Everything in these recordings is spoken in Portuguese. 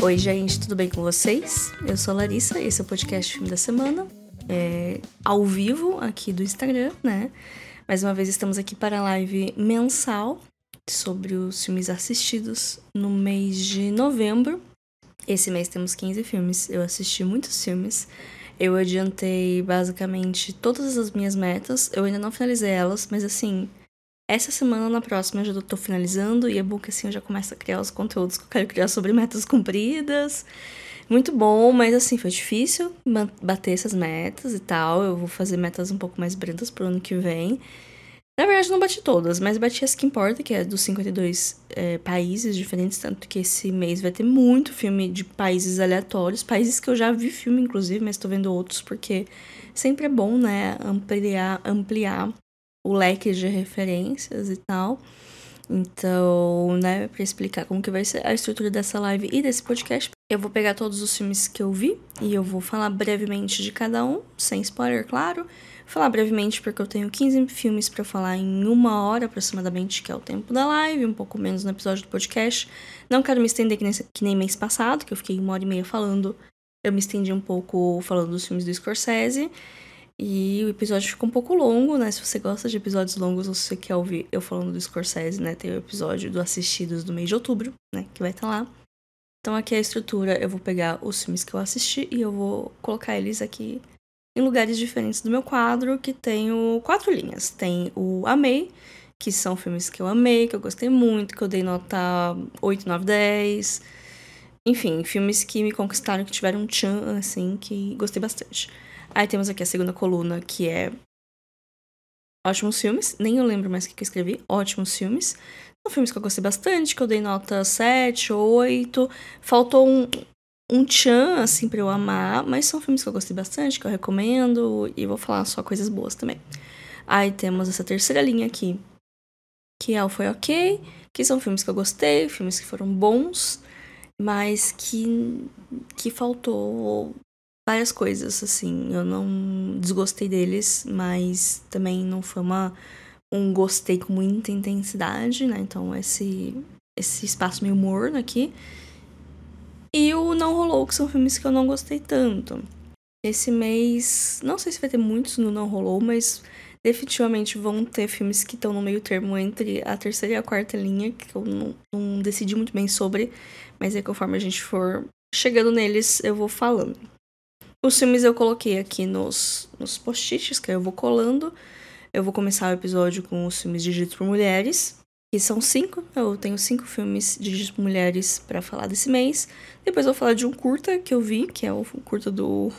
Oi, gente, tudo bem com vocês? Eu sou a Larissa, esse é o podcast Filme da Semana, é, ao vivo aqui do Instagram, né? Mais uma vez estamos aqui para a live mensal sobre os filmes assistidos no mês de novembro. Esse mês temos 15 filmes, eu assisti muitos filmes. Eu adiantei basicamente todas as minhas metas, eu ainda não finalizei elas, mas assim, essa semana, na próxima, eu já tô finalizando e é bom que assim eu já começo a criar os conteúdos que eu quero criar sobre metas cumpridas. Muito bom, mas assim, foi difícil bater essas metas e tal. Eu vou fazer metas um pouco mais brandas pro ano que vem. Na verdade, não bati todas, mas bati as que importa, que é dos 52 é, países diferentes. Tanto que esse mês vai ter muito filme de países aleatórios, países que eu já vi filme, inclusive, mas tô vendo outros, porque sempre é bom, né, ampliar, ampliar o leque de referências e tal. Então, né, para explicar como que vai ser a estrutura dessa live e desse podcast, eu vou pegar todos os filmes que eu vi e eu vou falar brevemente de cada um, sem spoiler, claro. Falar brevemente porque eu tenho 15 filmes para falar em uma hora aproximadamente, que é o tempo da live, um pouco menos no episódio do podcast. Não quero me estender que nem, que nem mês passado, que eu fiquei uma hora e meia falando. Eu me estendi um pouco falando dos filmes do Scorsese. E o episódio ficou um pouco longo, né? Se você gosta de episódios longos ou se você quer ouvir eu falando do Scorsese, né? Tem o episódio do Assistidos do mês de outubro, né? Que vai estar tá lá. Então aqui é a estrutura, eu vou pegar os filmes que eu assisti e eu vou colocar eles aqui em lugares diferentes do meu quadro, que tenho quatro linhas. Tem o Amei, que são filmes que eu amei, que eu gostei muito, que eu dei nota 8, 9, 10. Enfim, filmes que me conquistaram, que tiveram um tchan, assim, que gostei bastante. Aí temos aqui a segunda coluna, que é ótimos filmes. Nem eu lembro mais o que eu escrevi. Ótimos filmes. São filmes que eu gostei bastante, que eu dei nota 7, 8. Faltou um, um tchan, assim, pra eu amar. Mas são filmes que eu gostei bastante, que eu recomendo. E vou falar só coisas boas também. Aí temos essa terceira linha aqui, que é o Foi Ok. Que são filmes que eu gostei, filmes que foram bons. Mas que, que faltou várias coisas, assim. Eu não desgostei deles, mas também não foi uma, um gostei com muita intensidade, né? Então, esse, esse espaço meio morno aqui. E o Não Rolou, que são filmes que eu não gostei tanto. Esse mês, não sei se vai ter muitos no Não Rolou, mas definitivamente vão ter filmes que estão no meio termo entre a terceira e a quarta linha, que eu não, não decidi muito bem sobre, mas aí conforme a gente for chegando neles, eu vou falando. Os filmes eu coloquei aqui nos, nos post-its, que eu vou colando. Eu vou começar o episódio com os filmes dirigidos por mulheres, que são cinco. Eu tenho cinco filmes dirigidos por mulheres para falar desse mês. Depois eu vou falar de um curta que eu vi, que é o curta do,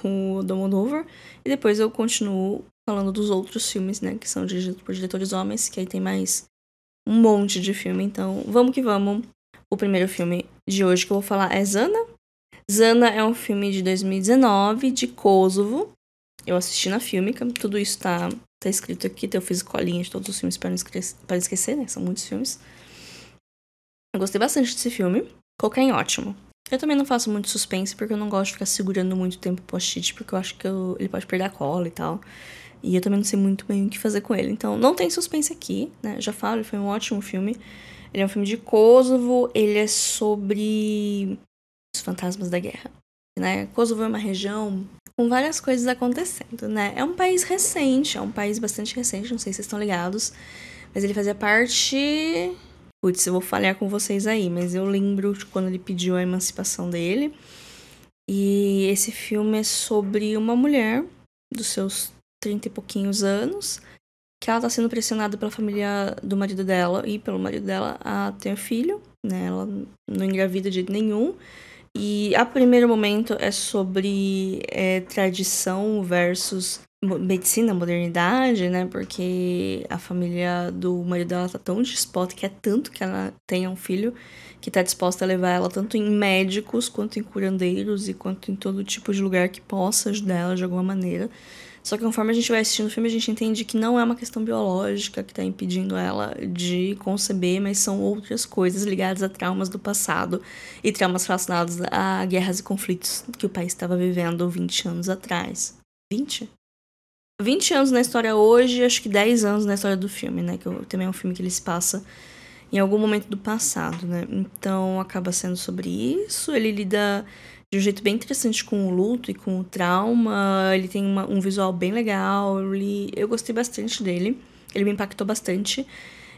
do Moldova. E depois eu continuo falando dos outros filmes, né, que são dirigidos por diretores homens, que aí tem mais um monte de filme. Então, vamos que vamos. O primeiro filme de hoje que eu vou falar é Zana, Zana é um filme de 2019 de Kosovo. Eu assisti na Filmica, tudo isso tá, tá escrito aqui, eu fiz colinha de todos os filmes para não esquecer, para esquecer, né? São muitos filmes. Eu gostei bastante desse filme. Cocaine ótimo. Eu também não faço muito suspense porque eu não gosto de ficar segurando muito tempo o post-it, porque eu acho que eu, ele pode perder a cola e tal. E eu também não sei muito bem o que fazer com ele. Então, não tem suspense aqui, né? Já falo, ele foi um ótimo filme. Ele é um filme de Kosovo, ele é sobre os fantasmas da guerra. Né? Kosovo é uma região com várias coisas acontecendo, né? É um país recente, é um país bastante recente, não sei se vocês estão ligados, mas ele fazia parte. Putz, eu vou falhar com vocês aí, mas eu lembro de quando ele pediu a emancipação dele. E esse filme é sobre uma mulher dos seus trinta e pouquinhos anos, que ela tá sendo pressionada pela família do marido dela e pelo marido dela a ter filho, né? Ela não engravida de nenhum. E a primeiro momento é sobre é, tradição versus medicina, modernidade, né? Porque a família do marido dela tá tão disposta, que é tanto que ela tenha um filho, que tá disposta a levar ela tanto em médicos, quanto em curandeiros e quanto em todo tipo de lugar que possa ajudar ela de alguma maneira. Só que conforme a gente vai assistindo o filme, a gente entende que não é uma questão biológica que está impedindo ela de conceber, mas são outras coisas ligadas a traumas do passado e traumas relacionados a guerras e conflitos que o país estava vivendo 20 anos atrás. 20? 20 anos na história hoje, acho que 10 anos na história do filme, né? Que também é um filme que ele se passa em algum momento do passado, né? Então acaba sendo sobre isso. Ele lida de um jeito bem interessante com o luto e com o trauma. Ele tem uma, um visual bem legal. Eu gostei bastante dele. Ele me impactou bastante.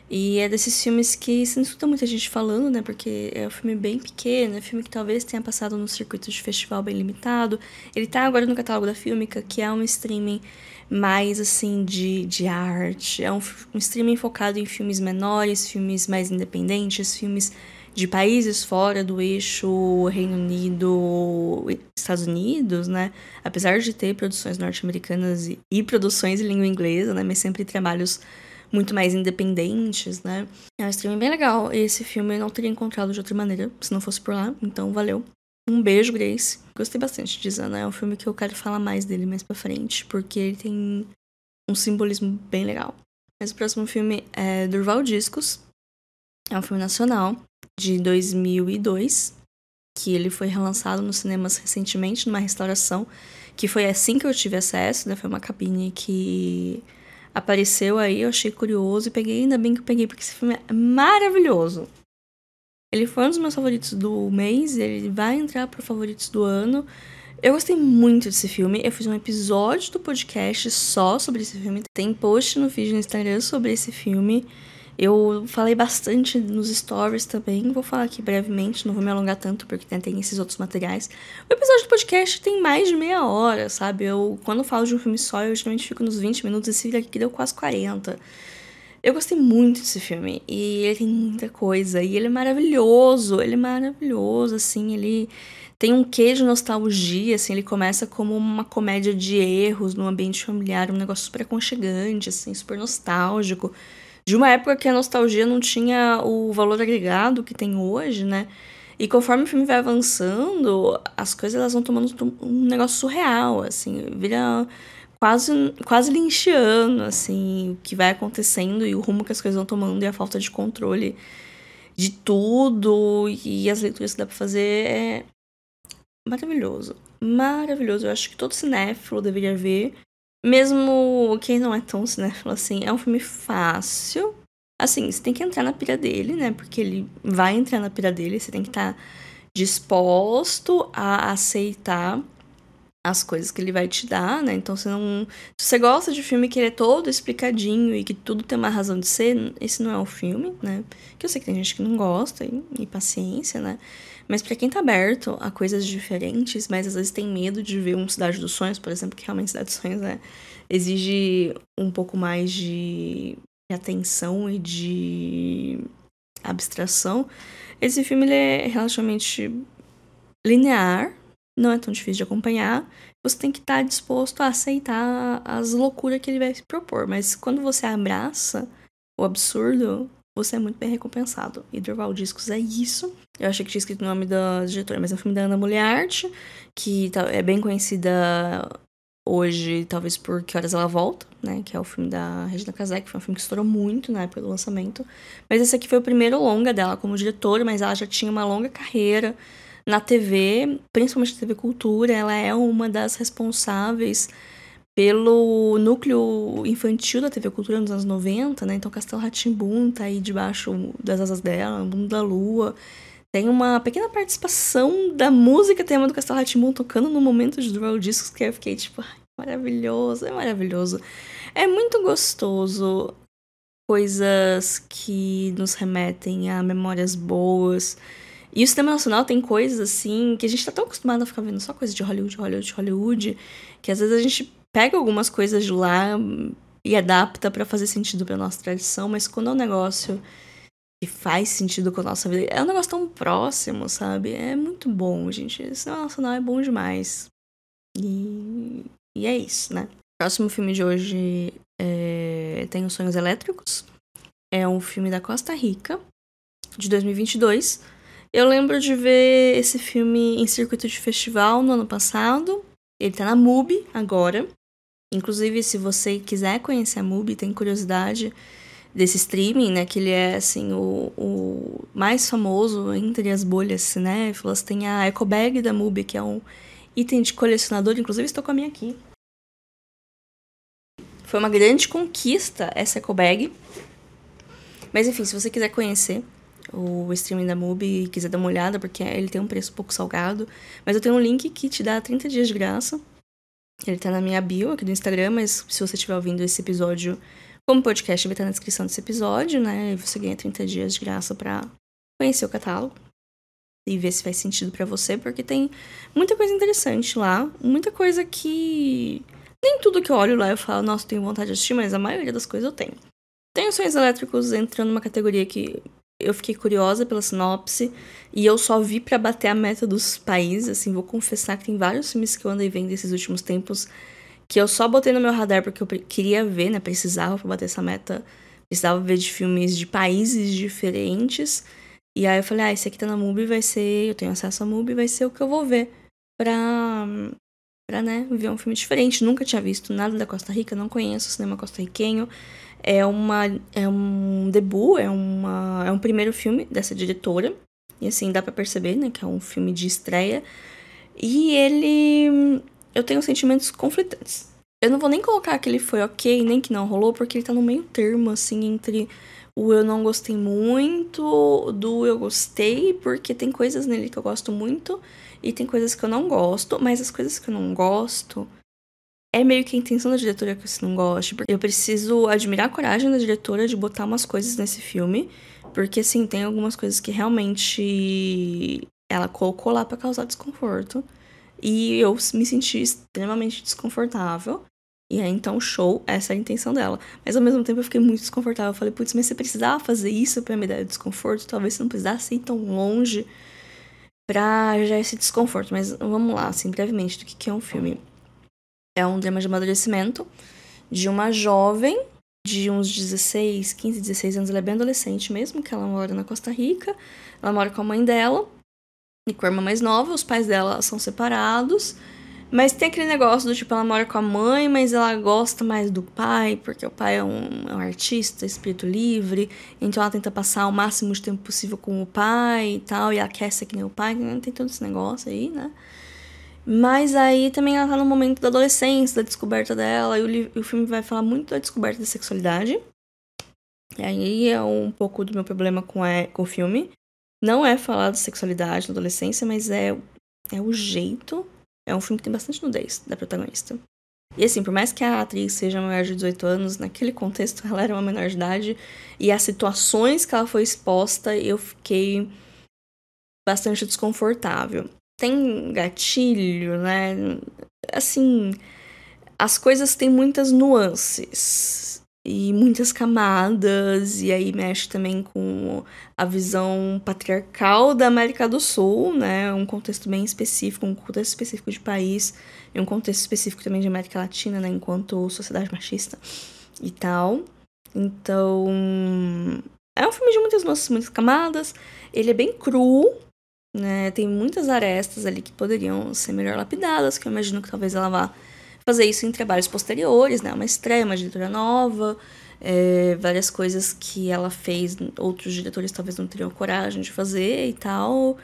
E é desses filmes que você não escuta muita gente falando, né? Porque é um filme bem pequeno, é um filme que talvez tenha passado no circuito de festival bem limitado. Ele tá agora no catálogo da Filmica, que é um streaming mais, assim, de, de arte. É um, um streaming focado em filmes menores, filmes mais independentes, filmes de países fora do eixo Reino Unido, Estados Unidos, né? Apesar de ter produções norte-americanas e, e, produções em língua inglesa, né? Mas sempre trabalhos muito mais independentes, né? É um streaming bem legal. Esse filme eu não teria encontrado de outra maneira se não fosse por lá, então valeu. Um beijo, Grace. Gostei bastante de Zana. É um filme que eu quero falar mais dele mais pra frente, porque ele tem um simbolismo bem legal. Mas o próximo filme é Durval Discos. É um filme nacional de 2002, que ele foi relançado nos cinemas recentemente, numa restauração, que foi assim que eu tive acesso, né? Foi uma cabine que apareceu aí, eu achei curioso e peguei, ainda bem que eu peguei, porque esse filme é maravilhoso. Ele foi um dos meus favoritos do mês, ele vai entrar para favoritos do ano. Eu gostei muito desse filme. Eu fiz um episódio do podcast só sobre esse filme. Tem post no feed no Instagram sobre esse filme. Eu falei bastante nos stories também, vou falar aqui brevemente, não vou me alongar tanto porque tem esses outros materiais. O episódio do podcast tem mais de meia hora, sabe? Eu, quando falo de um filme só, eu geralmente fico nos 20 minutos, esse aqui deu quase 40. Eu gostei muito desse filme e ele tem muita coisa e ele é maravilhoso, ele é maravilhoso, assim, ele tem um quê de nostalgia, assim, ele começa como uma comédia de erros no ambiente familiar, um negócio super aconchegante, assim, super nostálgico de uma época que a nostalgia não tinha o valor agregado que tem hoje, né? E conforme o filme vai avançando, as coisas elas vão tomando um negócio surreal, assim, vira quase quase linchiano, assim, o que vai acontecendo e o rumo que as coisas vão tomando e a falta de controle de tudo e as leituras que dá para fazer é maravilhoso. Maravilhoso. Eu acho que todo cinéfilo deveria ver. Mesmo quem não é tão cinéfilo assim, é um filme fácil. Assim, você tem que entrar na pira dele, né? Porque ele vai entrar na pira dele, você tem que estar tá disposto a aceitar as coisas que ele vai te dar, né? Então, você não. Se você gosta de filme que ele é todo explicadinho e que tudo tem uma razão de ser, esse não é o filme, né? Que eu sei que tem gente que não gosta, e, e paciência, né? Mas para quem tá aberto a coisas diferentes, mas às vezes tem medo de ver um Cidade dos Sonhos, por exemplo, que realmente Cidade dos Sonhos né, exige um pouco mais de atenção e de abstração. Esse filme ele é relativamente linear, não é tão difícil de acompanhar. Você tem que estar tá disposto a aceitar as loucuras que ele vai se propor. Mas quando você abraça o absurdo, você é muito bem recompensado. E Durval Discos é isso. Eu achei que tinha escrito o nome da diretora, mas é um filme da Ana Mulherarte, que tá, é bem conhecida hoje, talvez por Que Horas Ela Volta, né? Que é o filme da Regina Casé, que foi um filme que estourou muito na época do lançamento. Mas esse aqui foi o primeiro longa dela como diretora, mas ela já tinha uma longa carreira na TV, principalmente na TV Cultura. Ela é uma das responsáveis pelo núcleo infantil da TV Cultura nos anos 90, né? Então Castelo Ratimbun tá aí debaixo das asas dela, Mundo da Lua. Tem uma pequena participação da música tema do Castelo Ratimbun tocando no momento de Dual Discos que eu fiquei tipo, maravilhoso, é maravilhoso. É muito gostoso coisas que nos remetem a memórias boas. E o sistema nacional tem coisas assim que a gente tá tão acostumado a ficar vendo só coisa de Hollywood, Hollywood, Hollywood, que às vezes a gente pega algumas coisas de lá e adapta para fazer sentido pra nossa tradição, mas quando é um negócio que faz sentido com a nossa vida, é um negócio tão próximo, sabe? É muito bom, gente. Esse nacional é bom demais. E, e é isso, né? O próximo filme de hoje é... tem os Sonhos Elétricos. É um filme da Costa Rica, de 2022. Eu lembro de ver esse filme em circuito de festival no ano passado. Ele tá na MUBI agora. Inclusive, se você quiser conhecer a MUBI, tem curiosidade desse streaming, né? Que ele é, assim, o, o mais famoso entre as bolhas cinéfilas. Tem a Eco Bag da MUBI, que é um item de colecionador. Inclusive, estou com a minha aqui. Foi uma grande conquista essa Eco Bag. Mas enfim, se você quiser conhecer o streaming da MUBI e quiser dar uma olhada, porque ele tem um preço pouco salgado. Mas eu tenho um link que te dá 30 dias de graça. Ele tá na minha bio aqui do Instagram, mas se você estiver ouvindo esse episódio como podcast, vai estar na descrição desse episódio, né? E você ganha 30 dias de graça para conhecer o catálogo e ver se faz sentido para você, porque tem muita coisa interessante lá, muita coisa que nem tudo que eu olho lá eu falo, nossa, tenho vontade de assistir, mas a maioria das coisas eu tenho. Tem sonhos elétricos entrando numa categoria que eu fiquei curiosa pela sinopse e eu só vi para bater a meta dos países, assim, vou confessar que tem vários filmes que eu andei vendo esses últimos tempos que eu só botei no meu radar porque eu queria ver, né, precisava pra bater essa meta, precisava ver de filmes de países diferentes. E aí eu falei, ah, esse aqui tá na MUBI, vai ser, eu tenho acesso à MUBI, vai ser o que eu vou ver pra, pra, né, ver um filme diferente. Nunca tinha visto nada da Costa Rica, não conheço o cinema costarriquenho. É, uma, é um debut, é, uma, é um primeiro filme dessa diretora. E assim, dá para perceber, né, que é um filme de estreia. E ele. Eu tenho sentimentos conflitantes. Eu não vou nem colocar que ele foi ok, nem que não rolou, porque ele tá no meio termo, assim, entre o eu não gostei muito, do eu gostei, porque tem coisas nele que eu gosto muito e tem coisas que eu não gosto, mas as coisas que eu não gosto é meio que a intenção da diretora que você não goste. Porque eu preciso admirar a coragem da diretora de botar umas coisas nesse filme. Porque, assim, tem algumas coisas que realmente ela colocou lá para causar desconforto. E eu me senti extremamente desconfortável. E aí, então, show, essa é a intenção dela. Mas ao mesmo tempo eu fiquei muito desconfortável. Eu falei, putz, mas você precisava fazer isso pra me dar desconforto? Talvez você não precisasse ir tão longe pra já esse desconforto. Mas vamos lá, assim, brevemente, do que, que é um filme. É um drama de amadurecimento de uma jovem de uns 16, 15, 16 anos, ela é bem adolescente mesmo, que ela mora na Costa Rica. Ela mora com a mãe dela e com a irmã mais nova, os pais dela são separados. Mas tem aquele negócio do tipo, ela mora com a mãe, mas ela gosta mais do pai, porque o pai é um, é um artista, espírito livre, então ela tenta passar o máximo de tempo possível com o pai e tal, e ser que nem o pai, tem todo esse negócio aí, né? Mas aí também ela tá no momento da adolescência, da descoberta dela, e o, o filme vai falar muito da descoberta da sexualidade. E aí é um pouco do meu problema com, é, com o filme. Não é falar de sexualidade na adolescência, mas é, é o jeito. É um filme que tem bastante nudez da protagonista. E assim, por mais que a atriz seja maior de 18 anos, naquele contexto ela era uma menor de idade. E as situações que ela foi exposta, eu fiquei bastante desconfortável tem gatilho, né? Assim, as coisas têm muitas nuances e muitas camadas, e aí mexe também com a visão patriarcal da América do Sul, né? Um contexto bem específico, um contexto específico de país, e um contexto específico também de América Latina, né? Enquanto sociedade machista e tal. Então. É um filme de muitas nuances, muitas camadas. Ele é bem cru, né? Tem muitas arestas ali que poderiam ser melhor lapidadas, que eu imagino que talvez ela vá fazer isso em trabalhos posteriores, né? Uma estreia, uma diretora nova, é, várias coisas que ela fez, outros diretores talvez não teriam coragem de fazer e tal.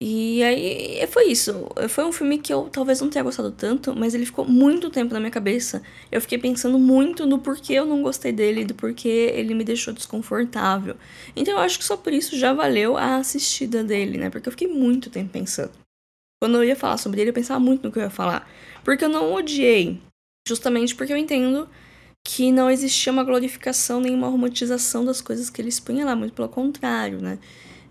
E aí foi isso. Foi um filme que eu talvez não tenha gostado tanto, mas ele ficou muito tempo na minha cabeça. Eu fiquei pensando muito no porquê eu não gostei dele, do porquê ele me deixou desconfortável. Então eu acho que só por isso já valeu a assistida dele, né? Porque eu fiquei muito tempo pensando. Quando eu ia falar sobre ele, eu pensava muito no que eu ia falar. Porque eu não odiei. Justamente porque eu entendo que não existia uma glorificação nem uma romantização das coisas que ele expunha lá, muito pelo contrário, né?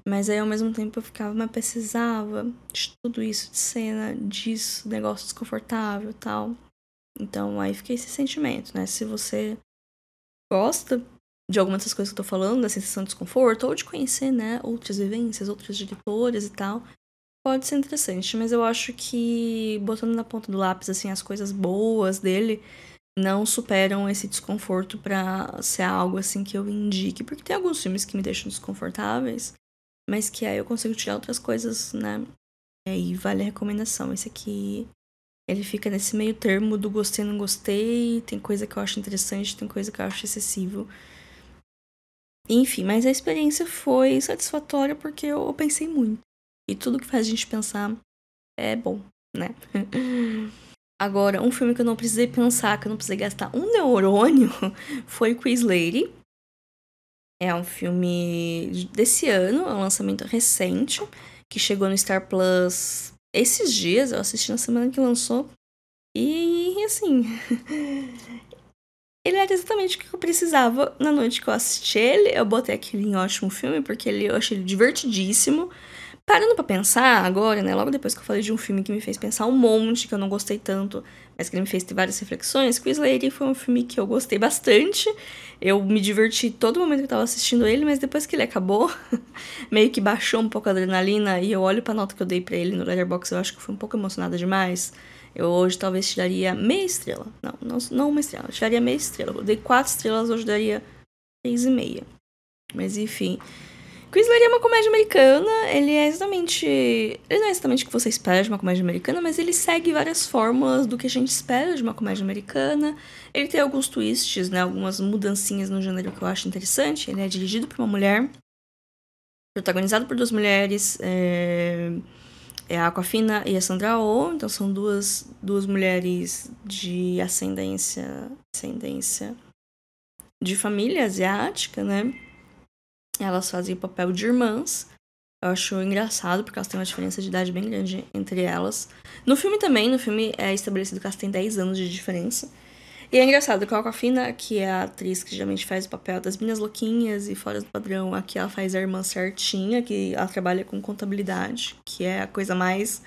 Mas aí ao mesmo tempo eu ficava, mas precisava de tudo isso, de cena, disso, negócio desconfortável tal. Então aí fiquei esse sentimento, né? Se você gosta de alguma dessas coisas que eu tô falando, da sensação de desconforto, ou de conhecer, né, outras vivências, outras diretoras e tal, pode ser interessante. Mas eu acho que, botando na ponta do lápis, assim, as coisas boas dele não superam esse desconforto pra ser algo, assim, que eu indique. Porque tem alguns filmes que me deixam desconfortáveis, mas que aí eu consigo tirar outras coisas, né? E aí vale a recomendação. Esse aqui, ele fica nesse meio termo do gostei não gostei, tem coisa que eu acho interessante, tem coisa que eu acho excessivo. Enfim, mas a experiência foi satisfatória porque eu pensei muito. E tudo que faz a gente pensar é bom, né? Agora, um filme que eu não precisei pensar, que eu não precisei gastar um neurônio, foi Quiz Lady. É um filme desse ano, é um lançamento recente, que chegou no Star Plus esses dias, eu assisti na semana que lançou. E assim. ele era exatamente o que eu precisava na noite que eu assisti ele. Eu botei aquele em ótimo filme, porque ele, eu achei ele divertidíssimo. Parando pra pensar agora, né? Logo depois que eu falei de um filme que me fez pensar um monte, que eu não gostei tanto, mas que ele me fez ter várias reflexões, Quiz Lady foi um filme que eu gostei bastante. Eu me diverti todo momento que eu tava assistindo ele, mas depois que ele acabou, meio que baixou um pouco a adrenalina e eu olho pra nota que eu dei para ele no Letterboxd, eu acho que eu fui um pouco emocionada demais. Eu hoje talvez tiraria meia estrela. Não, não, não uma estrela, eu tiraria meia estrela. Eu dei quatro estrelas, hoje daria três e meia. Mas enfim. Quizler é uma comédia americana, ele é exatamente. Ele não é exatamente o que você espera de uma comédia americana, mas ele segue várias fórmulas do que a gente espera de uma comédia americana. Ele tem alguns twists, né? Algumas mudancinhas no gênero que eu acho interessante. Ele é dirigido por uma mulher, protagonizado por duas mulheres. É, é a Aquafina e a Sandra Oh, então são duas, duas mulheres de ascendência, ascendência de família asiática, né? Elas fazem o papel de irmãs. Eu acho engraçado, porque elas têm uma diferença de idade bem grande entre elas. No filme também, no filme é estabelecido que elas têm 10 anos de diferença. E é engraçado que a Aquafina, que é a atriz que geralmente faz o papel das minhas louquinhas e fora do padrão, aqui ela faz a irmã certinha, que ela trabalha com contabilidade, que é a coisa mais.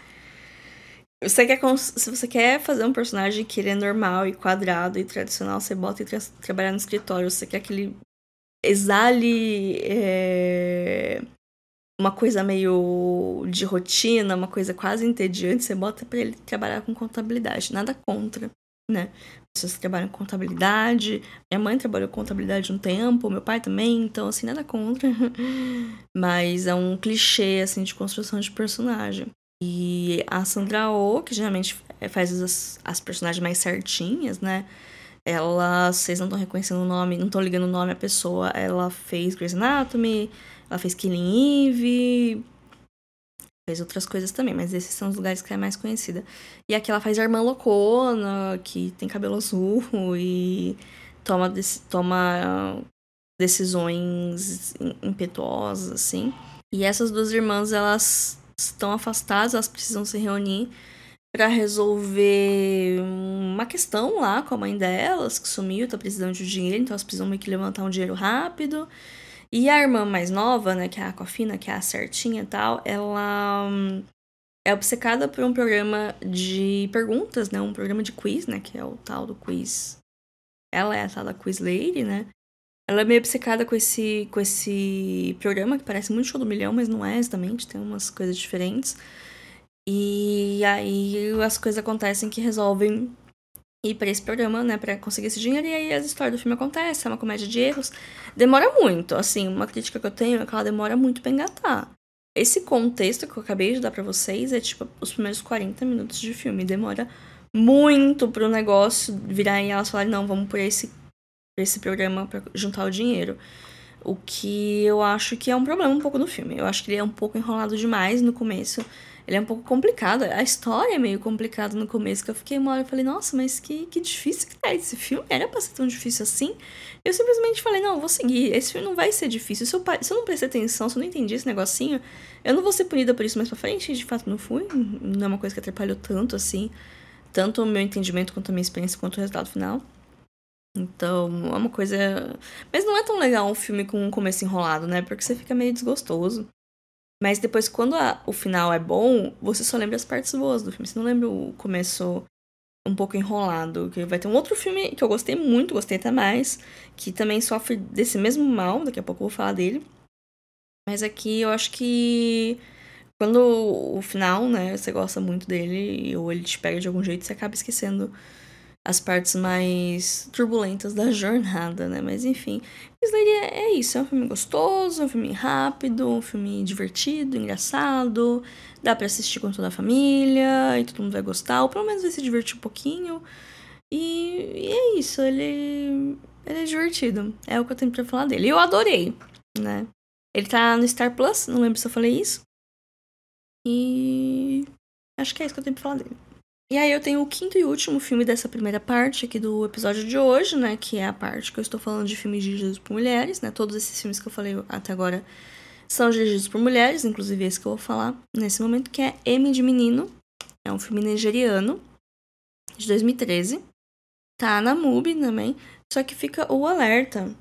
Você quer, se você quer fazer um personagem que ele é normal e quadrado e tradicional, você bota e tra trabalhar no escritório. Você quer que ele exale é, uma coisa meio de rotina, uma coisa quase entediante, você bota para ele trabalhar com contabilidade. Nada contra, né? Pessoas que trabalham com contabilidade. Minha mãe trabalhou com contabilidade um tempo, meu pai também, então assim, nada contra. Mas é um clichê assim de construção de personagem. E a Sandra Oh, que geralmente faz as, as personagens mais certinhas, né? Ela, vocês não estão reconhecendo o nome, não estão ligando o nome à pessoa. Ela fez Grey's Anatomy, ela fez Killing Eve, fez outras coisas também, mas esses são os lugares que ela é mais conhecida. E aqui ela faz a irmã loucona, que tem cabelo azul e toma, toma decisões impetuosas, assim. E essas duas irmãs, elas estão afastadas, elas precisam se reunir para resolver uma questão lá com a mãe delas, que sumiu, tá precisando de dinheiro, então elas precisam meio que levantar um dinheiro rápido. E a irmã mais nova, né, que é a Aquafina, que é a certinha e tal, ela hum, é obcecada por um programa de perguntas, né, um programa de quiz, né, que é o tal do quiz. Ela é a tal da Quiz Lady, né? Ela é meio obcecada com esse, com esse programa que parece muito show do milhão, mas não é exatamente, tem umas coisas diferentes. E aí as coisas acontecem que resolvem ir para esse programa, né, para conseguir esse dinheiro, e aí as histórias do filme acontecem, é uma comédia de erros. Demora muito, assim, uma crítica que eu tenho é que ela demora muito pra engatar. Esse contexto que eu acabei de dar para vocês é tipo os primeiros 40 minutos de filme, demora muito pro negócio virar e elas falarem, não, vamos por esse, por esse programa para juntar o dinheiro. O que eu acho que é um problema um pouco no filme. Eu acho que ele é um pouco enrolado demais no começo ele é um pouco complicado. A história é meio complicada no começo, que eu fiquei uma hora e falei, nossa, mas que, que difícil que é esse filme. Era pra ser tão difícil assim? Eu simplesmente falei, não, vou seguir. Esse filme não vai ser difícil. Se eu, se eu não prestei atenção, se eu não entendi esse negocinho, eu não vou ser punida por isso mais pra frente. De fato, não fui. Não é uma coisa que atrapalhou tanto assim. Tanto o meu entendimento, quanto a minha experiência, quanto o resultado final. Então, é uma coisa. Mas não é tão legal um filme com um começo enrolado, né? Porque você fica meio desgostoso. Mas depois, quando a, o final é bom, você só lembra as partes boas do filme. Você não lembra o começo um pouco enrolado. Que vai ter um outro filme que eu gostei muito, gostei até mais, que também sofre desse mesmo mal, daqui a pouco eu vou falar dele. Mas aqui eu acho que quando o final, né, você gosta muito dele, ou ele te pega de algum jeito, você acaba esquecendo as partes mais turbulentas da jornada, né? Mas enfim, Slade é, é isso, é um filme gostoso, é um filme rápido, um filme divertido, engraçado, dá para assistir com toda a família e todo mundo vai gostar, ou pelo menos vai se divertir um pouquinho. E, e é isso, ele, ele é divertido, é o que eu tenho pra falar dele. Eu adorei, né? Ele tá no Star Plus, não lembro se eu falei isso. E acho que é isso que eu tenho pra falar dele. E aí eu tenho o quinto e último filme dessa primeira parte aqui do episódio de hoje, né? Que é a parte que eu estou falando de filmes dirigidos por mulheres, né? Todos esses filmes que eu falei até agora são dirigidos por mulheres, inclusive esse que eu vou falar nesse momento, que é M de Menino. É um filme nigeriano de 2013. Tá na MUBI também, só que fica o alerta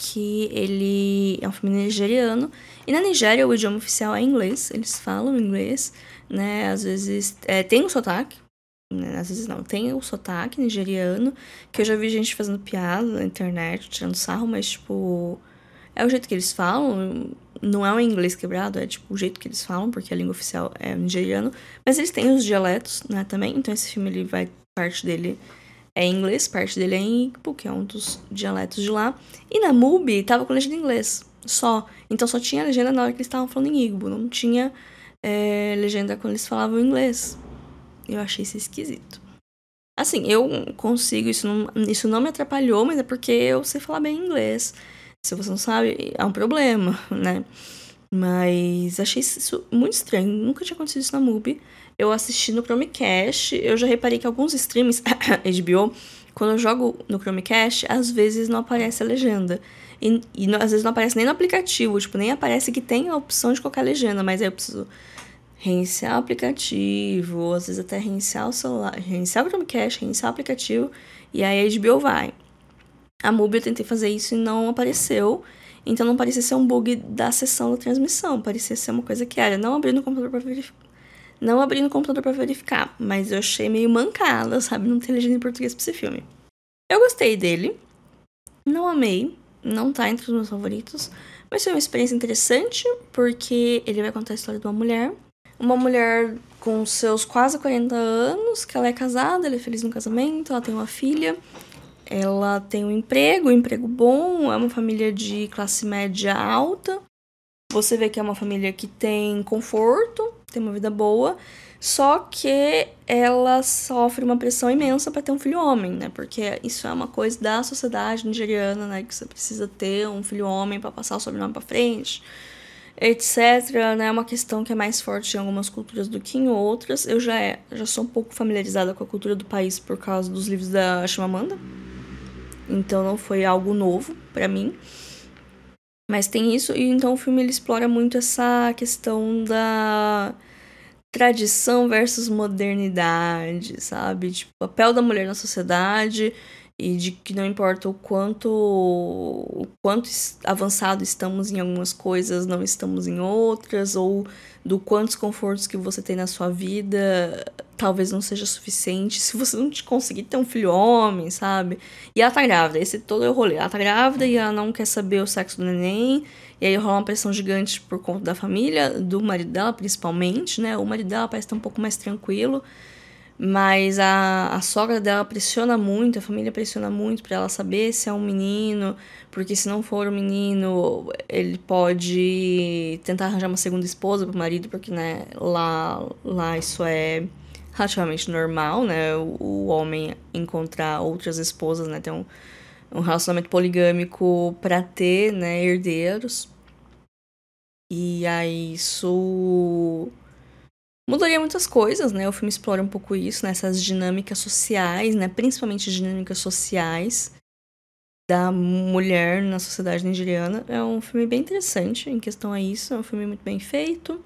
que ele é um filme nigeriano. E na Nigéria o idioma oficial é inglês, eles falam inglês, né? Às vezes é, tem o sotaque, né? às vezes não, tem o sotaque nigeriano, que eu já vi gente fazendo piada na internet, tirando sarro, mas tipo. É o jeito que eles falam, não é um inglês quebrado, é tipo o jeito que eles falam, porque a língua oficial é nigeriano. Mas eles têm os dialetos, né, também. Então esse filme ele vai. Parte dele é inglês, parte dele é em Igbo, que é um dos dialetos de lá. E na MUBI tava com legenda em inglês, só. Então só tinha legenda na hora que eles estavam falando em Igbo, não tinha é, legenda quando eles falavam inglês. Eu achei isso esquisito. Assim, eu consigo, isso não, isso não me atrapalhou, mas é porque eu sei falar bem inglês. Se você não sabe, é um problema, né? Mas achei isso muito estranho. Nunca tinha acontecido isso na MUBI eu assisti no Chromecast. Eu já reparei que alguns streams HBO, quando eu jogo no Chromecast, às vezes não aparece a legenda. E, e às vezes não aparece nem no aplicativo, tipo, nem aparece que tem a opção de colocar legenda, mas aí eu preciso reiniciar o aplicativo, às vezes até reiniciar o celular, reiniciar o Chromecast, reiniciar o aplicativo, e aí a HBO vai. A MUBI eu tentei fazer isso e não apareceu. Então não parecia ser um bug da sessão da transmissão, parecia ser uma coisa que era não abrir no computador para verificar não abri no computador para verificar, mas eu achei meio mancada, sabe? Não ter legenda em português pra esse filme. Eu gostei dele. Não amei. Não tá entre os meus favoritos. Mas foi uma experiência interessante, porque ele vai contar a história de uma mulher. Uma mulher com seus quase 40 anos, que ela é casada, ela é feliz no casamento, ela tem uma filha. Ela tem um emprego, um emprego bom, é uma família de classe média alta. Você vê que é uma família que tem conforto, tem uma vida boa, só que ela sofre uma pressão imensa para ter um filho homem, né? Porque isso é uma coisa da sociedade nigeriana, né? Que você precisa ter um filho homem para passar o sobrenome para frente, etc. Né? É uma questão que é mais forte em algumas culturas do que em outras. Eu já, é, já sou um pouco familiarizada com a cultura do país por causa dos livros da Chimamanda. Então não foi algo novo para mim. Mas tem isso, e então o filme ele explora muito essa questão da tradição versus modernidade, sabe? Tipo, o papel da mulher na sociedade e de que não importa o quanto o quanto avançado estamos em algumas coisas, não estamos em outras, ou do quantos confortos que você tem na sua vida talvez não seja suficiente se você não conseguir ter um filho homem, sabe? E ela tá grávida, esse todo é o rolê. Ela tá grávida e ela não quer saber o sexo do neném, e aí rola uma pressão gigante por conta da família, do marido dela principalmente, né? O marido dela parece estar um pouco mais tranquilo, mas a, a sogra dela pressiona muito, a família pressiona muito para ela saber se é um menino, porque se não for um menino, ele pode tentar arranjar uma segunda esposa pro marido, porque né, lá, lá isso é relativamente normal, né? O, o homem encontrar outras esposas, né? Ter um, um relacionamento poligâmico para ter, né, herdeiros. E aí isso mudaria muitas coisas, né? O filme explora um pouco isso, né? Essas dinâmicas sociais, né? Principalmente dinâmicas sociais da mulher na sociedade nigeriana. É um filme bem interessante em questão a isso. É um filme muito bem feito.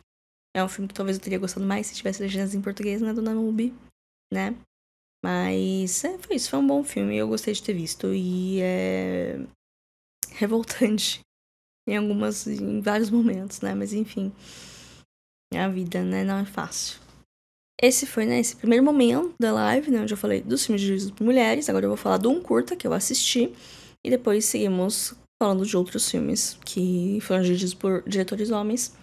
É um filme que talvez eu teria gostado mais se tivesse legendas em português, né, do Nanubi, né? Mas é, foi isso, foi um bom filme, eu gostei de ter visto e é revoltante em algumas, em vários momentos, né? Mas enfim, a vida, né, não é fácil. Esse foi, né, esse primeiro momento da live, né, onde eu falei dos filmes dirigidos por mulheres. Agora eu vou falar do Um Curta, que eu assisti. E depois seguimos falando de outros filmes que foram dirigidos por diretores homens.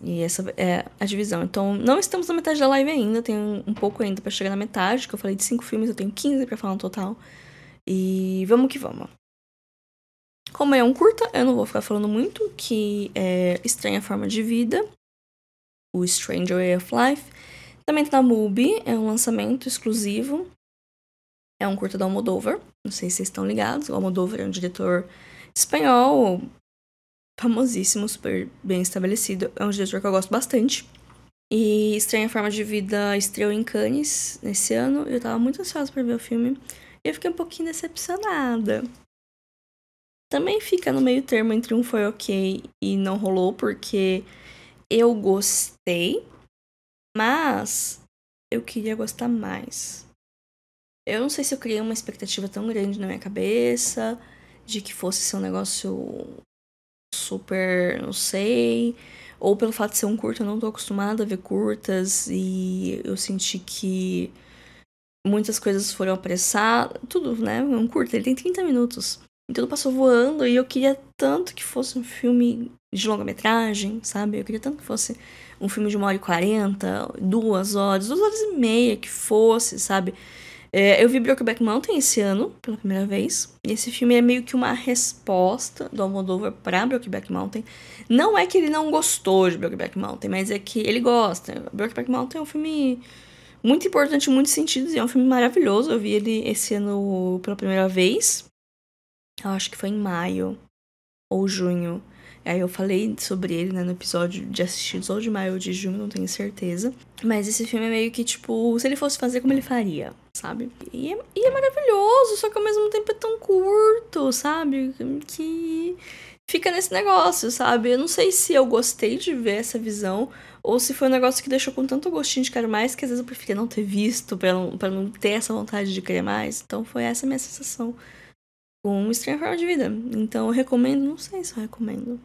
E essa é a divisão. Então, não estamos na metade da live ainda, tem um pouco ainda para chegar na metade, que eu falei de cinco filmes, eu tenho 15 para falar no total. E vamos que vamos. Como é um curta, eu não vou ficar falando muito, que é Estranha Forma de Vida, o Stranger Way of Life. Também tá na MUBI, é um lançamento exclusivo. É um curta da Almodóvar, não sei se vocês estão ligados. O Almodóvar é um diretor espanhol, famosíssimo, super bem estabelecido. É um diretor que eu gosto bastante. E Estranha Forma de Vida estreou em Cannes nesse ano. Eu tava muito ansiosa para ver o filme. E eu fiquei um pouquinho decepcionada. Também fica no meio termo entre um foi ok e não rolou, porque eu gostei, mas eu queria gostar mais. Eu não sei se eu criei uma expectativa tão grande na minha cabeça, de que fosse ser um negócio super, não sei, ou pelo fato de ser um curto, eu não tô acostumada a ver curtas e eu senti que muitas coisas foram apressadas, tudo, né? Um curto, ele tem 30 minutos. Então passou voando e eu queria tanto que fosse um filme de longa-metragem, sabe? Eu queria tanto que fosse um filme de uma hora e quarenta, duas horas, duas horas e meia que fosse, sabe? É, eu vi Brokeback Mountain esse ano, pela primeira vez. E esse filme é meio que uma resposta do Almodóvar pra Brokeback Mountain. Não é que ele não gostou de Brokeback Mountain, mas é que ele gosta. Brokeback Mountain é um filme muito importante em muitos sentidos e é um filme maravilhoso. Eu vi ele esse ano pela primeira vez. Eu acho que foi em maio ou junho. Aí eu falei sobre ele, né, no episódio de assistidos ou de maio ou de junho, não tenho certeza. Mas esse filme é meio que, tipo, se ele fosse fazer, como ele faria, sabe? E é, e é maravilhoso, só que ao mesmo tempo é tão curto, sabe? Que fica nesse negócio, sabe? Eu não sei se eu gostei de ver essa visão ou se foi um negócio que deixou com tanto gostinho de quero mais que às vezes eu preferia não ter visto pra não, pra não ter essa vontade de querer mais. Então foi essa a minha sensação um estranho forma de vida. Então eu recomendo, não sei se eu recomendo.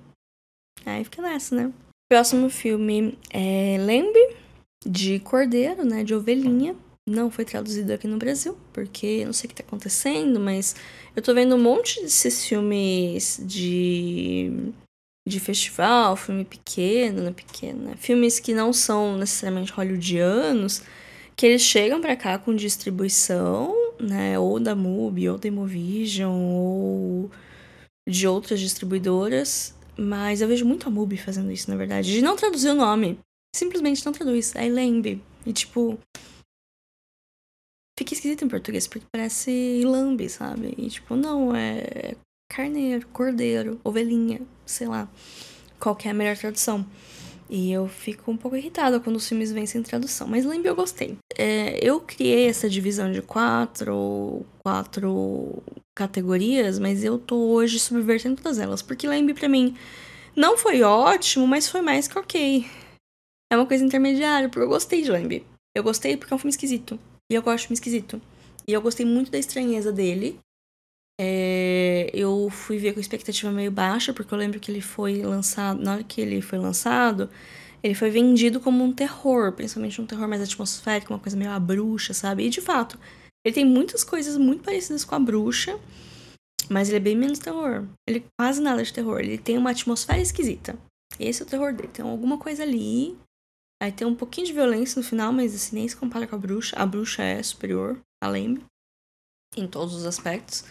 Aí fica nessa, né? Próximo filme é Lembre, de Cordeiro, né? De Ovelhinha. Não foi traduzido aqui no Brasil, porque não sei o que tá acontecendo, mas eu tô vendo um monte desses filmes de, de festival, filme pequeno, né? Pequeno, né? Filmes que não são necessariamente hollywoodianos, que eles chegam para cá com distribuição, né? Ou da MUBI, ou da Imovision, ou de outras distribuidoras. Mas eu vejo muito a MUBI fazendo isso, na verdade. De não traduzir o nome. Simplesmente não traduz. Aí lembre. E tipo. Fica esquisito em português, porque parece lambe, sabe? E tipo, não, é carneiro, cordeiro, ovelhinha, sei lá. Qual é a melhor tradução. E eu fico um pouco irritada quando os filmes vêm sem tradução. Mas lembre, eu gostei. É, eu criei essa divisão de quatro, quatro categorias, mas eu tô hoje subvertendo todas elas. Porque lembre para mim, não foi ótimo, mas foi mais que ok. É uma coisa intermediária, porque eu gostei de Lembre. Eu gostei porque é um filme esquisito. E eu gosto de filme esquisito. E eu gostei muito da estranheza dele. É, eu fui ver com expectativa meio baixa, porque eu lembro que ele foi lançado. Na hora que ele foi lançado, ele foi vendido como um terror, principalmente um terror mais atmosférico, uma coisa meio a bruxa, sabe? E de fato, ele tem muitas coisas muito parecidas com a bruxa, mas ele é bem menos terror. Ele quase nada de terror. Ele tem uma atmosfera esquisita. Esse é o terror dele. Tem alguma coisa ali. Aí tem um pouquinho de violência no final, mas assim, nem se compara com a bruxa. A bruxa é superior a Lembre. Em todos os aspectos.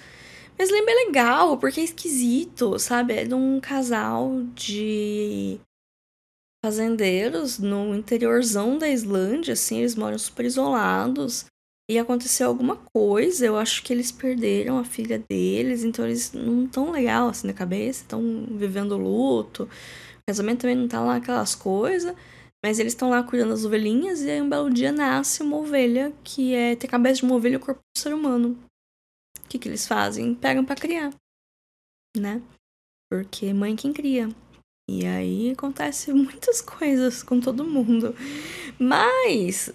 Mas lembra é legal, porque é esquisito, sabe? É de um casal de fazendeiros no interiorzão da Islândia, assim, eles moram super isolados. E aconteceu alguma coisa, eu acho que eles perderam a filha deles, então eles não tão legal assim na cabeça, estão vivendo luto. O casamento também não tá lá aquelas coisas, mas eles estão lá cuidando das ovelhinhas e aí um belo dia nasce uma ovelha que é ter cabeça de uma ovelha e o corpo um ser humano que, que eles fazem? Pegam para criar, né? Porque mãe quem cria. E aí acontece muitas coisas com todo mundo. Mas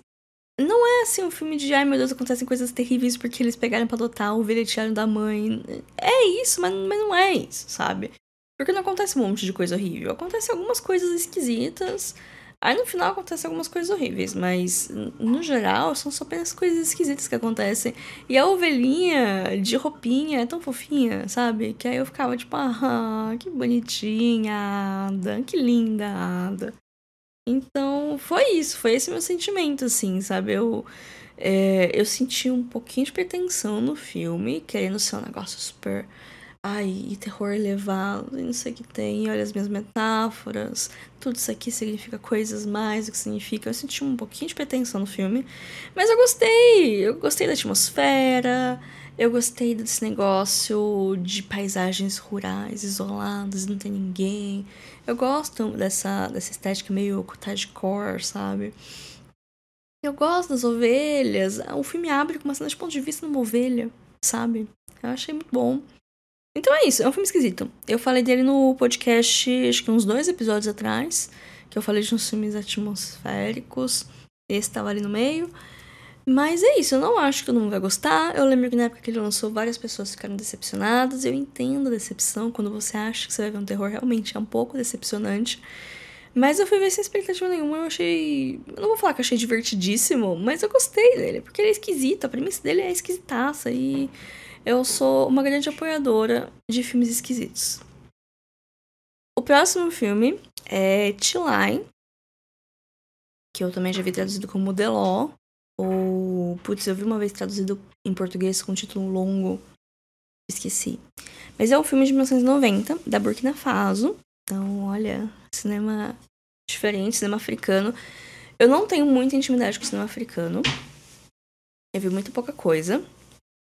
não é assim um filme de ai meu Deus, acontecem coisas terríveis porque eles pegaram para adotar o velho da mãe. É isso, mas, mas não é isso, sabe? Porque não acontece um monte de coisa horrível. Acontece algumas coisas esquisitas. Aí no final acontecem algumas coisas horríveis, mas no geral são só apenas coisas esquisitas que acontecem. E a ovelhinha de roupinha é tão fofinha, sabe? Que aí eu ficava tipo, ah, que bonitinha, Ada, que linda, Ada. Então foi isso, foi esse meu sentimento, assim, sabe? Eu, é, eu senti um pouquinho de pretensão no filme, querendo ser um negócio super ai, e terror elevado, e não sei o que tem, olha as minhas metáforas, tudo isso aqui significa coisas mais do que significa. Eu senti um pouquinho de pretensão no filme, mas eu gostei, eu gostei da atmosfera, eu gostei desse negócio de paisagens rurais, isoladas, não tem ninguém. Eu gosto dessa, dessa estética meio cottagecore, sabe? Eu gosto das ovelhas. O filme abre com uma cena de ponto de vista de uma ovelha, sabe? Eu achei muito bom. Então é isso, é um filme esquisito. Eu falei dele no podcast, acho que uns dois episódios atrás, que eu falei de uns filmes atmosféricos. Esse tava ali no meio. Mas é isso, eu não acho que todo mundo vai gostar. Eu lembro que na época que ele lançou, várias pessoas ficaram decepcionadas. Eu entendo a decepção quando você acha que você vai ver um terror, realmente é um pouco decepcionante. Mas eu fui ver sem expectativa nenhuma, eu achei. Eu não vou falar que achei divertidíssimo, mas eu gostei dele, porque ele é esquisito, a premissa dele é esquisitaça e eu sou uma grande apoiadora de filmes esquisitos. O próximo filme é T-Line, que eu também já vi traduzido como Law, ou, putz, eu vi uma vez traduzido em português com um título longo. Esqueci. Mas é um filme de 1990, da Burkina Faso. Então, olha, cinema diferente, cinema africano. Eu não tenho muita intimidade com cinema africano. Eu vi muito pouca coisa.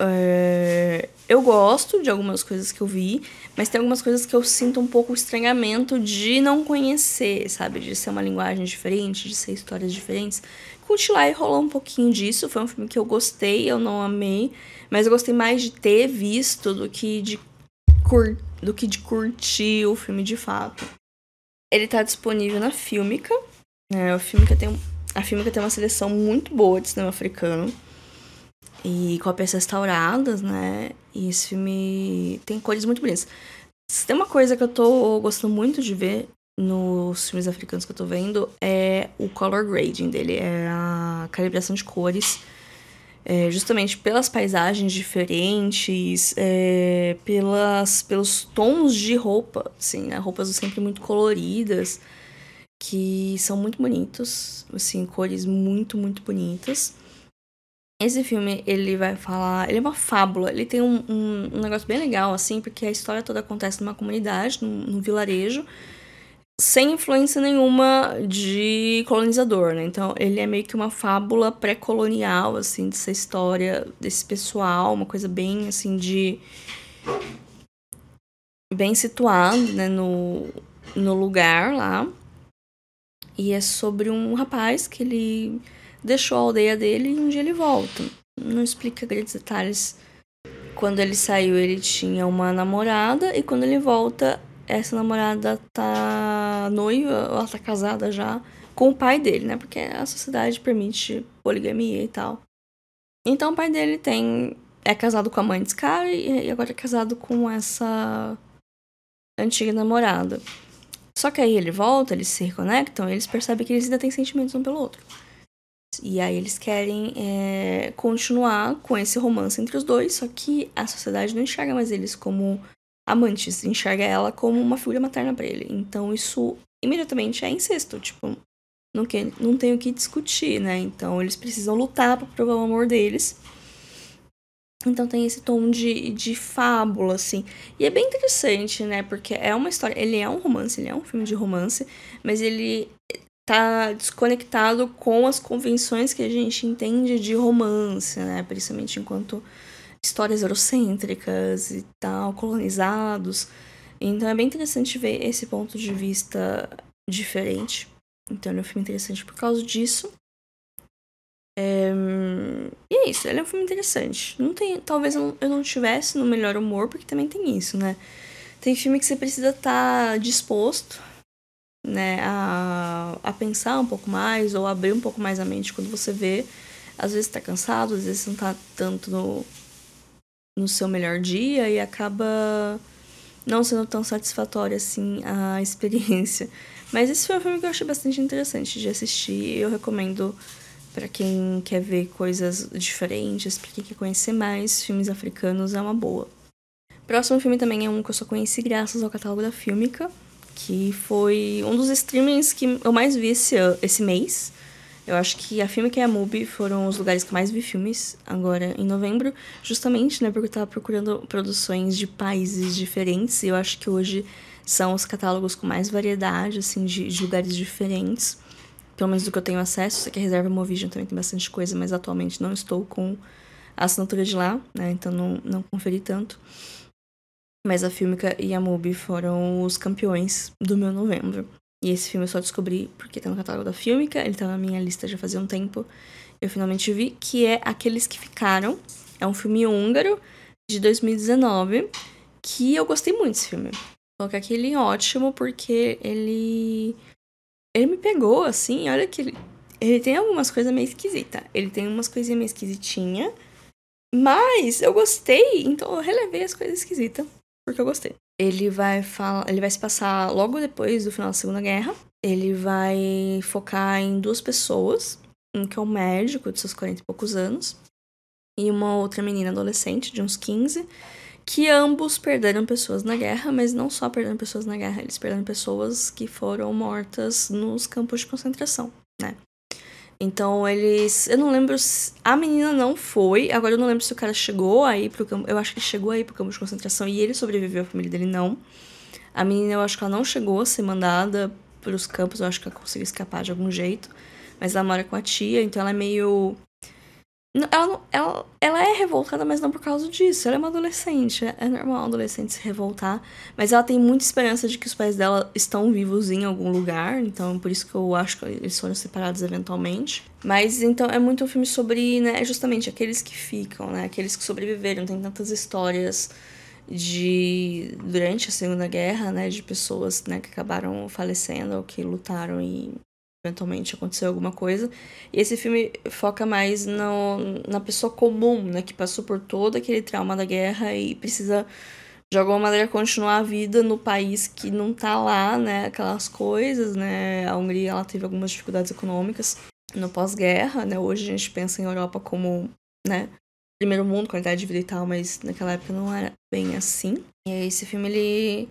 É... Eu gosto de algumas coisas que eu vi, mas tem algumas coisas que eu sinto um pouco estranhamento de não conhecer, sabe? De ser uma linguagem diferente, de ser histórias diferentes. Com Tilai rolou um pouquinho disso. Foi um filme que eu gostei, eu não amei. Mas eu gostei mais de ter visto do que de, cur... do que de curtir o filme de fato. Ele tá disponível na Filmica. Né? O Filmica tem... A Filmica tem uma seleção muito boa de cinema africano. E cópias restauradas, né? E esse filme tem cores muito bonitas. Se tem uma coisa que eu tô gostando muito de ver nos filmes africanos que eu tô vendo é o color grading dele, é a calibração de cores. É, justamente pelas paisagens diferentes, é, pelas, pelos tons de roupa, assim, né? roupas sempre muito coloridas, que são muito bonitos, assim, cores muito, muito bonitas. Esse filme, ele vai falar, ele é uma fábula, ele tem um, um, um negócio bem legal, assim, porque a história toda acontece numa comunidade, num, num vilarejo, sem influência nenhuma de colonizador, né? Então, ele é meio que uma fábula pré-colonial, assim, dessa história desse pessoal, uma coisa bem, assim, de... bem situado, né, no, no lugar lá. E é sobre um rapaz que ele deixou a aldeia dele e um dia ele volta. Não explica grandes detalhes. Quando ele saiu, ele tinha uma namorada e quando ele volta, essa namorada tá noiva, ela tá casada já com o pai dele, né? Porque a sociedade permite poligamia e tal. Então o pai dele tem é casado com a mãe desse cara e agora é casado com essa antiga namorada. Só que aí ele volta, eles se reconectam, e eles percebem que eles ainda têm sentimentos um pelo outro. E aí eles querem é, continuar com esse romance entre os dois, só que a sociedade não enxerga mais eles como amantes, enxerga ela como uma figura materna para ele. Então isso imediatamente é incesto, tipo, não, que, não tem o que discutir, né? Então eles precisam lutar para provar o amor deles. Então tem esse tom de, de fábula, assim. E é bem interessante, né? Porque é uma história. Ele é um romance, ele é um filme de romance, mas ele tá desconectado com as convenções que a gente entende de romance, né? Principalmente enquanto histórias eurocêntricas e tal, colonizados. Então é bem interessante ver esse ponto de vista diferente. Então ele é um filme interessante por causa disso. É... E é isso, ele é um filme interessante. Não tem, talvez eu não tivesse no melhor humor, porque também tem isso, né? Tem filme que você precisa estar tá disposto né, a, a pensar um pouco mais ou abrir um pouco mais a mente quando você vê. Às vezes tá cansado, às vezes não tá tanto no, no seu melhor dia e acaba não sendo tão satisfatória assim a experiência. Mas esse foi um filme que eu achei bastante interessante de assistir e eu recomendo para quem quer ver coisas diferentes, para quem quer conhecer mais filmes africanos, é uma boa. Próximo filme também é um que eu só conheci graças ao catálogo da Filmica, que foi um dos streamings que eu mais vi esse, esse mês. Eu acho que a Filmica e a MUBI foram os lugares que mais vi filmes agora em novembro, justamente, né, porque eu tava procurando produções de países diferentes, e eu acho que hoje são os catálogos com mais variedade, assim, de, de lugares diferentes, pelo menos do que eu tenho acesso. Sei que a Reserva Movision também tem bastante coisa, mas atualmente não estou com a assinatura de lá, né, então não, não conferi tanto. Mas a Filmica e a MUBI foram os campeões do meu novembro. E esse filme eu só descobri porque tá no catálogo da Filmica, ele tá na minha lista já fazia um tempo. Eu finalmente vi, que é Aqueles que Ficaram. É um filme húngaro de 2019, que eu gostei muito desse filme. Coloquei aquele ótimo porque ele. Ele me pegou, assim, olha que ele. Ele tem algumas coisas meio esquisitas. Ele tem umas coisinhas meio esquisitinhas. Mas eu gostei, então eu relevei as coisas esquisitas. Porque eu gostei ele vai falar, ele vai se passar logo depois do final da Segunda Guerra. Ele vai focar em duas pessoas, um que é um médico de seus 40 e poucos anos e uma outra menina adolescente de uns 15, que ambos perderam pessoas na guerra, mas não só perderam pessoas na guerra, eles perderam pessoas que foram mortas nos campos de concentração, né? Então eles. Eu não lembro. Se... A menina não foi. Agora eu não lembro se o cara chegou aí pro campo. Eu acho que ele chegou aí pro campo de concentração e ele sobreviveu, a família dele não. A menina eu acho que ela não chegou a ser mandada pros campos, eu acho que ela conseguiu escapar de algum jeito. Mas ela mora com a tia, então ela é meio ela, ela, ela é revoltada, mas não por causa disso. Ela é uma adolescente. É normal um adolescente se revoltar. Mas ela tem muita esperança de que os pais dela estão vivos em algum lugar. Então, por isso que eu acho que eles foram separados eventualmente. Mas, então, é muito um filme sobre, né, justamente aqueles que ficam, né? Aqueles que sobreviveram. Tem tantas histórias de... Durante a Segunda Guerra, né? De pessoas, né? Que acabaram falecendo ou que lutaram e eventualmente aconteceu alguma coisa. E esse filme foca mais no, na pessoa comum, né, que passou por todo aquele trauma da guerra e precisa de alguma maneira continuar a vida no país que não tá lá, né, aquelas coisas, né? A Hungria ela teve algumas dificuldades econômicas no pós-guerra, né? Hoje a gente pensa em Europa como, né, primeiro mundo, qualidade de vida e tal, mas naquela época não era bem assim. E esse filme ele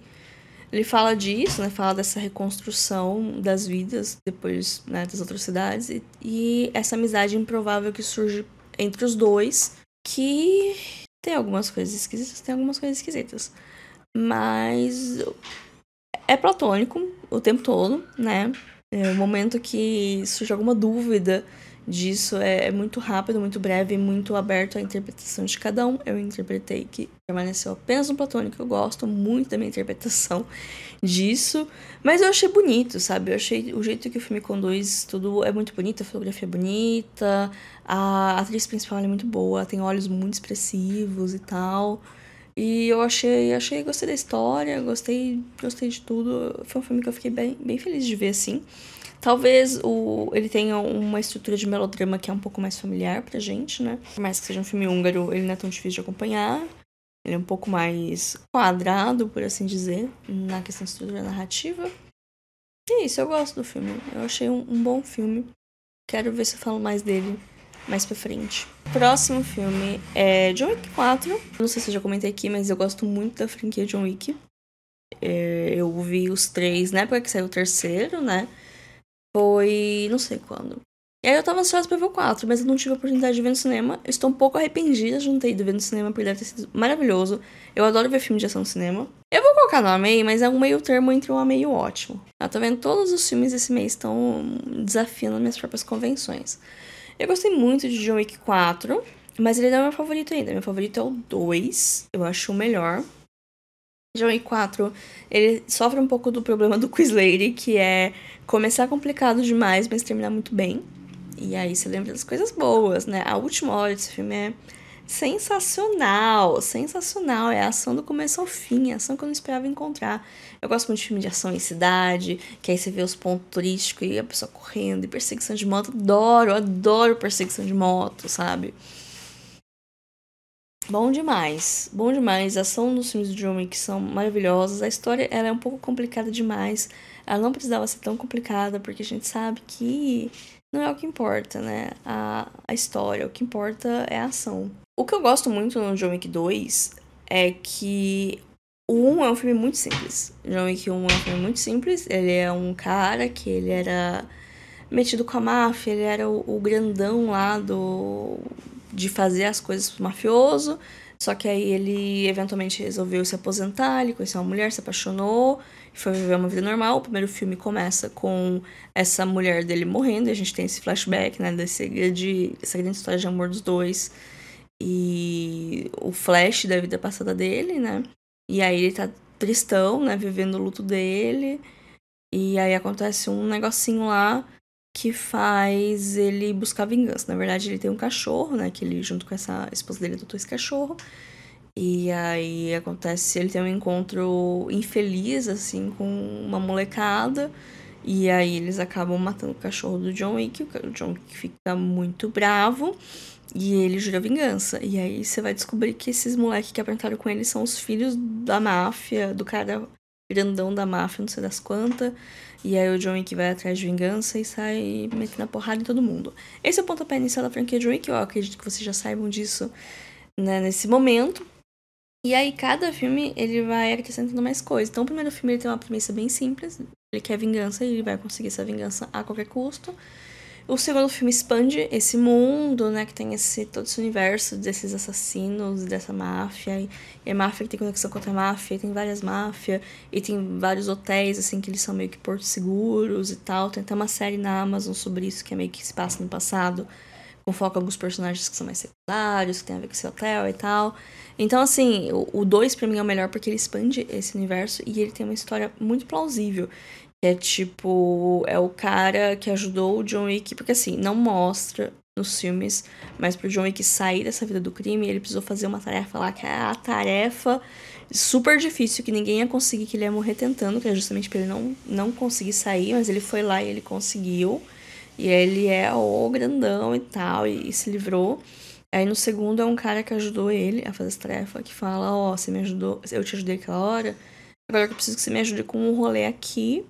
ele fala disso, né? Fala dessa reconstrução das vidas depois né, das atrocidades e, e essa amizade improvável que surge entre os dois, que tem algumas coisas esquisitas, tem algumas coisas esquisitas. Mas é platônico o tempo todo, né? É o momento que surge alguma dúvida disso é, é muito rápido, muito breve, muito aberto à interpretação de cada um. Eu interpretei que permaneceu apenas no platônico. Eu gosto muito da minha interpretação disso, mas eu achei bonito, sabe? Eu achei o jeito que o filme conduz tudo é muito bonito, a fotografia é bonita, a atriz principal é muito boa, tem olhos muito expressivos e tal. E eu achei, achei, gostei da história, gostei, gostei de tudo. Foi um filme que eu fiquei bem, bem feliz de ver assim. Talvez o, ele tenha uma estrutura de melodrama que é um pouco mais familiar pra gente, né? Por mais que seja um filme húngaro, ele não é tão difícil de acompanhar. Ele é um pouco mais quadrado, por assim dizer, na questão de estrutura narrativa. E é isso, eu gosto do filme. Eu achei um, um bom filme. Quero ver se eu falo mais dele mais pra frente. Próximo filme é John Wick 4. Não sei se eu já comentei aqui, mas eu gosto muito da franquia John Wick. É, eu vi os três na época que saiu o terceiro, né? Foi. não sei quando. E aí eu tava ansiosa pra ver o 4, mas eu não tive a oportunidade de ver no cinema. Eu estou um pouco arrependida de não ter ido ver no cinema, porque deve ter sido maravilhoso. Eu adoro ver filme de ação no cinema. Eu vou colocar no Amei, mas é um meio termo entre um Amei e o ótimo. Eu tô vendo todos os filmes desse mês estão desafiando minhas próprias convenções. Eu gostei muito de John Wick 4, mas ele não é meu favorito ainda. Meu favorito é o 2. Eu acho o melhor. Wick 4, ele sofre um pouco do problema do Quiz Lady, que é começar complicado demais, mas terminar muito bem. E aí você lembra das coisas boas, né? A última hora desse filme é sensacional, sensacional. É a ação do começo ao fim, é a ação que eu não esperava encontrar. Eu gosto muito de filme de ação em cidade, que aí você vê os pontos turísticos e a pessoa correndo, e perseguição de moto. Adoro, adoro perseguição de moto, sabe? Bom demais, bom demais. A ação dos filmes do John Wick são maravilhosas. A história ela é um pouco complicada demais. Ela não precisava ser tão complicada, porque a gente sabe que não é o que importa, né? A, a história, o que importa é a ação. O que eu gosto muito no John Wick 2 é que o 1 é um filme muito simples. John Wick 1 é um filme muito simples. Ele é um cara que ele era metido com a máfia, ele era o, o grandão lá do de fazer as coisas pro mafioso. Só que aí ele eventualmente resolveu se aposentar, ele conheceu uma mulher, se apaixonou e foi viver uma vida normal. O primeiro filme começa com essa mulher dele morrendo, e a gente tem esse flashback, né, desse grande, essa grande história de amor dos dois. E o flash da vida passada dele, né? E aí ele tá tristão, né, vivendo o luto dele. E aí acontece um negocinho lá que faz ele buscar vingança. Na verdade, ele tem um cachorro, né? Que ele, junto com essa esposa dele, adotou esse cachorro. E aí acontece, ele tem um encontro infeliz, assim, com uma molecada. E aí eles acabam matando o cachorro do John Wick. O John Wick fica muito bravo. E ele jura vingança. E aí você vai descobrir que esses moleques que aprontaram com ele são os filhos da máfia, do cara grandão da máfia, não sei das quantas. E aí o John Wick vai atrás de vingança e sai metendo a porrada em todo mundo. Esse é o pontapé inicial da franquia John Wick, eu acredito que vocês já saibam disso né, nesse momento. E aí cada filme ele vai acrescentando mais coisas. Então o primeiro filme ele tem uma premissa bem simples, ele quer vingança e ele vai conseguir essa vingança a qualquer custo. O segundo filme expande esse mundo, né, que tem esse todo esse universo desses assassinos, dessa máfia, e, a máfia que tem conexão com outra máfia, e tem várias máfias, e tem vários hotéis, assim, que eles são meio que portos seguros e tal. Tem até uma série na Amazon sobre isso, que é meio que se passa no passado, com foco em alguns personagens que são mais secundários, que tem a ver com esse hotel e tal. Então, assim, o 2 para mim é o melhor porque ele expande esse universo e ele tem uma história muito plausível. É tipo, é o cara que ajudou o John Wick, porque assim, não mostra nos filmes, mas pro John Wick sair dessa vida do crime, ele precisou fazer uma tarefa lá, que é a tarefa super difícil, que ninguém ia conseguir, que ele ia morrer tentando, que é justamente pra ele não, não conseguir sair, mas ele foi lá e ele conseguiu. E ele é o grandão e tal, e, e se livrou. Aí no segundo é um cara que ajudou ele a fazer essa tarefa, que fala, ó, oh, você me ajudou, eu te ajudei aquela hora, agora eu preciso que você me ajude com um rolê aqui,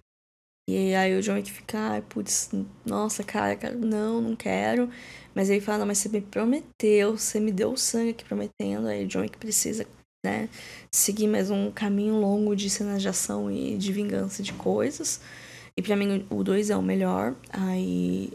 e aí o John Wick fica, ai, putz, nossa, cara, cara, não, não quero. Mas ele fala, não, mas você me prometeu, você me deu o sangue aqui prometendo. Aí o John Wick precisa, né, seguir mais um caminho longo de cenas de ação e de vingança de coisas. E pra mim o 2 é o melhor. Aí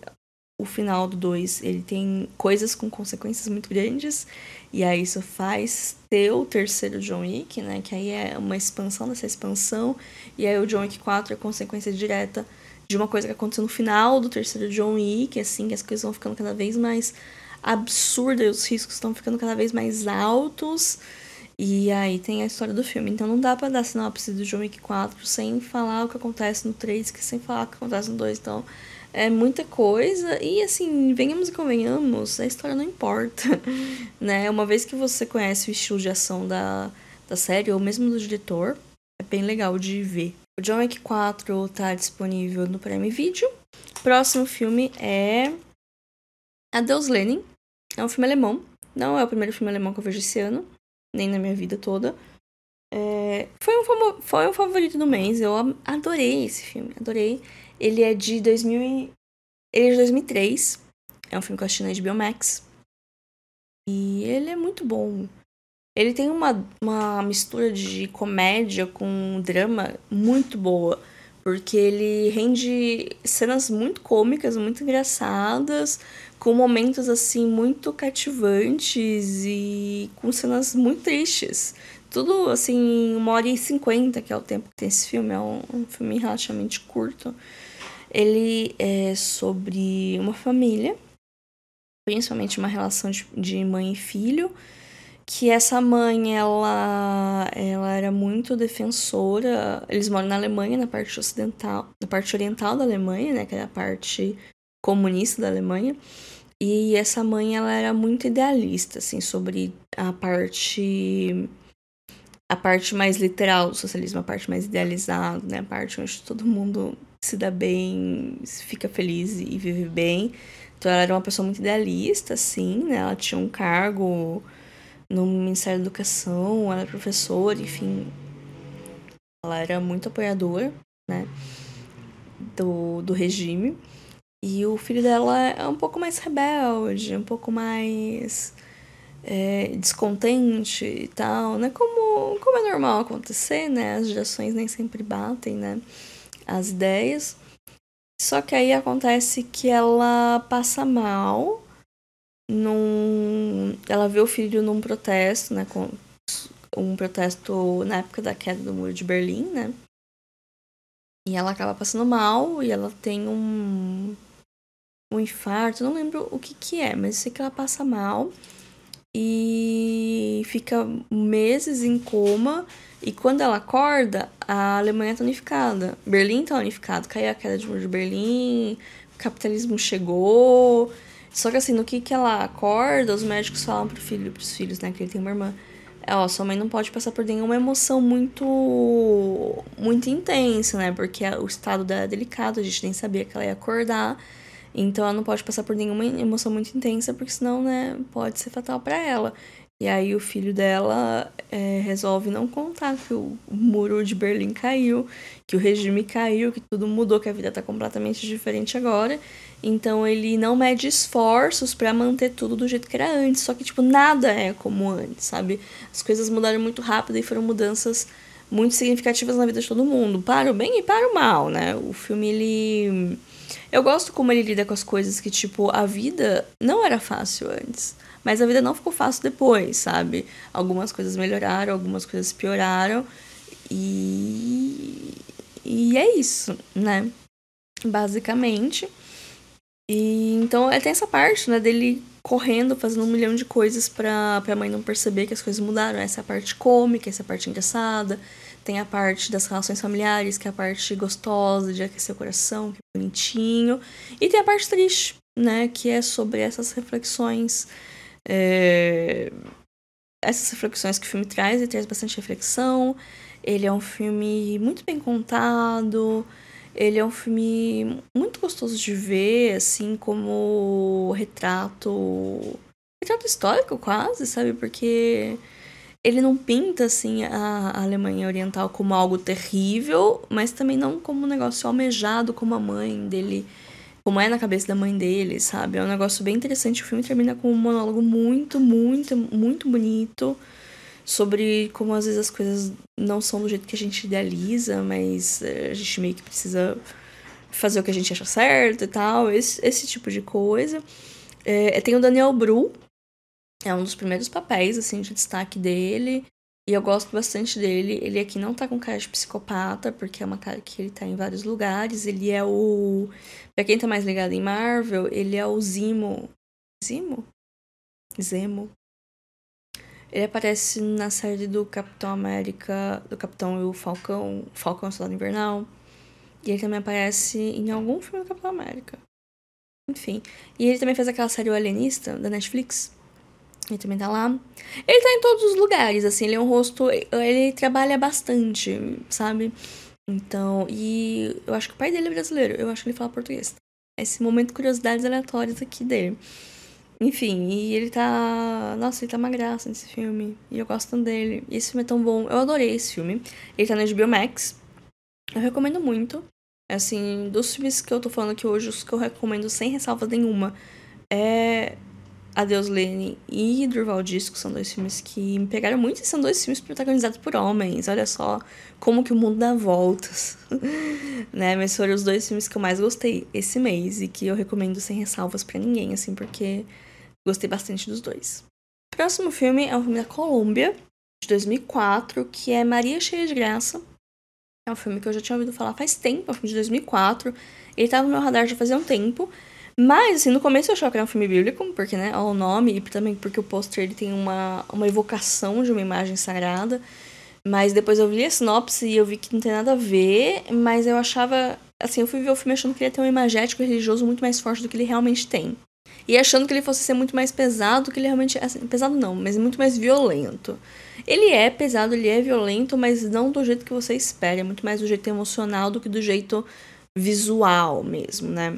o final do 2, ele tem coisas com consequências muito grandes. E aí isso faz ter o terceiro John Wick, né? Que aí é uma expansão dessa expansão. E aí o John Wick 4 é consequência direta de uma coisa que aconteceu no final do terceiro John Wick, assim, que as coisas vão ficando cada vez mais absurdas os riscos estão ficando cada vez mais altos. E aí tem a história do filme. Então não dá pra dar sinopse do John Wick 4 sem falar o que acontece no 3, que sem falar o que acontece no 2. Então é muita coisa e assim, venhamos e convenhamos, a história não importa, né? Uma vez que você conhece o estilo de ação da, da série ou mesmo do diretor, é bem legal de ver. O John Wick 4 tá disponível no Prime Video. Próximo filme é Adeus Lenin. É um filme alemão. Não é o primeiro filme alemão que eu vejo esse ano, nem na minha vida toda. É... Foi, um, foi um favorito do mês. Eu adorei esse filme, adorei. Ele é de 2000 e... Ele é de 2003. É um filme que eu assisti na HBO Max. E ele é muito bom. Ele tem uma, uma mistura de comédia com drama muito boa. Porque ele rende cenas muito cômicas, muito engraçadas, com momentos assim muito cativantes e com cenas muito tristes. Tudo assim, uma hora e cinquenta, que é o tempo que tem esse filme. É um, um filme relativamente curto. Ele é sobre uma família, principalmente uma relação de, de mãe e filho, que essa mãe ela ela era muito defensora. Eles moram na Alemanha, na parte ocidental, na parte oriental da Alemanha, né, que é a parte comunista da Alemanha. E essa mãe ela era muito idealista assim sobre a parte a parte mais literal do socialismo, a parte mais idealizada, né, a parte onde todo mundo se dá bem, fica feliz e vive bem. Então ela era uma pessoa muito idealista, assim, né? Ela tinha um cargo no Ministério da Educação, ela era professora, enfim. Ela era muito apoiadora, né? Do, do regime. E o filho dela é um pouco mais rebelde, um pouco mais é, descontente e tal, né? Como, como é normal acontecer, né? As gerações nem sempre batem, né? As ideias. Só que aí acontece que ela passa mal. Num... Ela vê o filho num protesto, né? Com um protesto na época da queda do muro de Berlim, né? E ela acaba passando mal e ela tem um, um infarto, não lembro o que que é, mas sei que ela passa mal e fica meses em coma. E quando ela acorda, a Alemanha tá unificada. Berlim tá unificado. Caiu a queda de muro de Berlim, o capitalismo chegou. Só que assim, no que, que ela acorda, os médicos falam pro filho, pros filhos, né, que ele tem uma irmã. É, ó, sua mãe não pode passar por nenhuma emoção muito muito intensa, né? Porque o estado dela é delicado, a gente nem sabia que ela ia acordar. Então ela não pode passar por nenhuma emoção muito intensa, porque senão, né, pode ser fatal para ela. E aí o filho dela é, resolve não contar que o muro de Berlim caiu, que o regime caiu, que tudo mudou, que a vida tá completamente diferente agora. Então ele não mede esforços para manter tudo do jeito que era antes. Só que, tipo, nada é como antes, sabe? As coisas mudaram muito rápido e foram mudanças muito significativas na vida de todo mundo. Para o bem e para o mal, né? O filme, ele. Eu gosto como ele lida com as coisas que, tipo, a vida não era fácil antes. Mas a vida não ficou fácil depois, sabe? Algumas coisas melhoraram, algumas coisas pioraram. E. E é isso, né? Basicamente. E então é, tem essa parte, né, dele correndo, fazendo um milhão de coisas pra, pra mãe não perceber que as coisas mudaram. Essa é a parte cômica, essa é a parte engraçada. Tem a parte das relações familiares, que é a parte gostosa, de aquecer o coração, que é bonitinho. E tem a parte triste, né, que é sobre essas reflexões. É... Essas reflexões que o filme traz, e traz bastante reflexão. Ele é um filme muito bem contado. Ele é um filme muito gostoso de ver, assim, como retrato. retrato histórico, quase, sabe? Porque ele não pinta, assim, a Alemanha Oriental como algo terrível, mas também não como um negócio almejado como a mãe dele. Como é na cabeça da mãe dele, sabe? É um negócio bem interessante. O filme termina com um monólogo muito, muito, muito bonito sobre como às vezes as coisas não são do jeito que a gente idealiza, mas eh, a gente meio que precisa fazer o que a gente acha certo e tal, esse, esse tipo de coisa. É, tem o Daniel Bru, é um dos primeiros papéis, assim, de destaque dele, e eu gosto bastante dele. Ele aqui não tá com cara de psicopata, porque é uma cara que ele tá em vários lugares. Ele é o. Pra quem tá mais ligado em Marvel, ele é o Zimo. Zimo? Zemo. Ele aparece na série do Capitão América, do Capitão e o Falcão, Falcão Soldado Invernal. E ele também aparece em algum filme do Capitão América. Enfim. E ele também fez aquela série O Alienista, da Netflix. Ele também tá lá. Ele tá em todos os lugares, assim, ele é um rosto. Ele trabalha bastante, sabe? Então, e eu acho que o pai dele é brasileiro, eu acho que ele fala português. Esse momento de curiosidades aleatórias aqui dele. Enfim, e ele tá. Nossa, ele tá uma graça nesse filme. E eu gosto tanto dele. E esse filme é tão bom. Eu adorei esse filme. Ele tá na HBO Max. Eu recomendo muito. Assim, dos filmes que eu tô falando aqui hoje, os que eu recomendo sem ressalva nenhuma é Adeus Lene e Durval Disco. São dois filmes que me pegaram muito e são dois filmes protagonizados por homens. Olha só como que o mundo dá voltas. né? Mas foram os dois filmes que eu mais gostei esse mês e que eu recomendo sem ressalvas para ninguém, assim, porque Gostei bastante dos dois. O próximo filme é um filme da Colômbia, de 2004, que é Maria Cheia de Graça. É um filme que eu já tinha ouvido falar faz tempo, é um filme de 2004. Ele estava no meu radar já fazia um tempo. Mas, assim, no começo eu achava que era um filme bíblico, porque, né, o nome, e também porque o pôster ele tem uma, uma evocação de uma imagem sagrada. Mas depois eu vi a sinopse e eu vi que não tem nada a ver, mas eu achava. Assim, eu fui ver o filme achando que ele ia ter um imagético religioso muito mais forte do que ele realmente tem. E achando que ele fosse ser muito mais pesado do que ele realmente é. Assim, pesado não, mas muito mais violento. Ele é pesado, ele é violento, mas não do jeito que você espera. É muito mais do jeito emocional do que do jeito visual mesmo, né?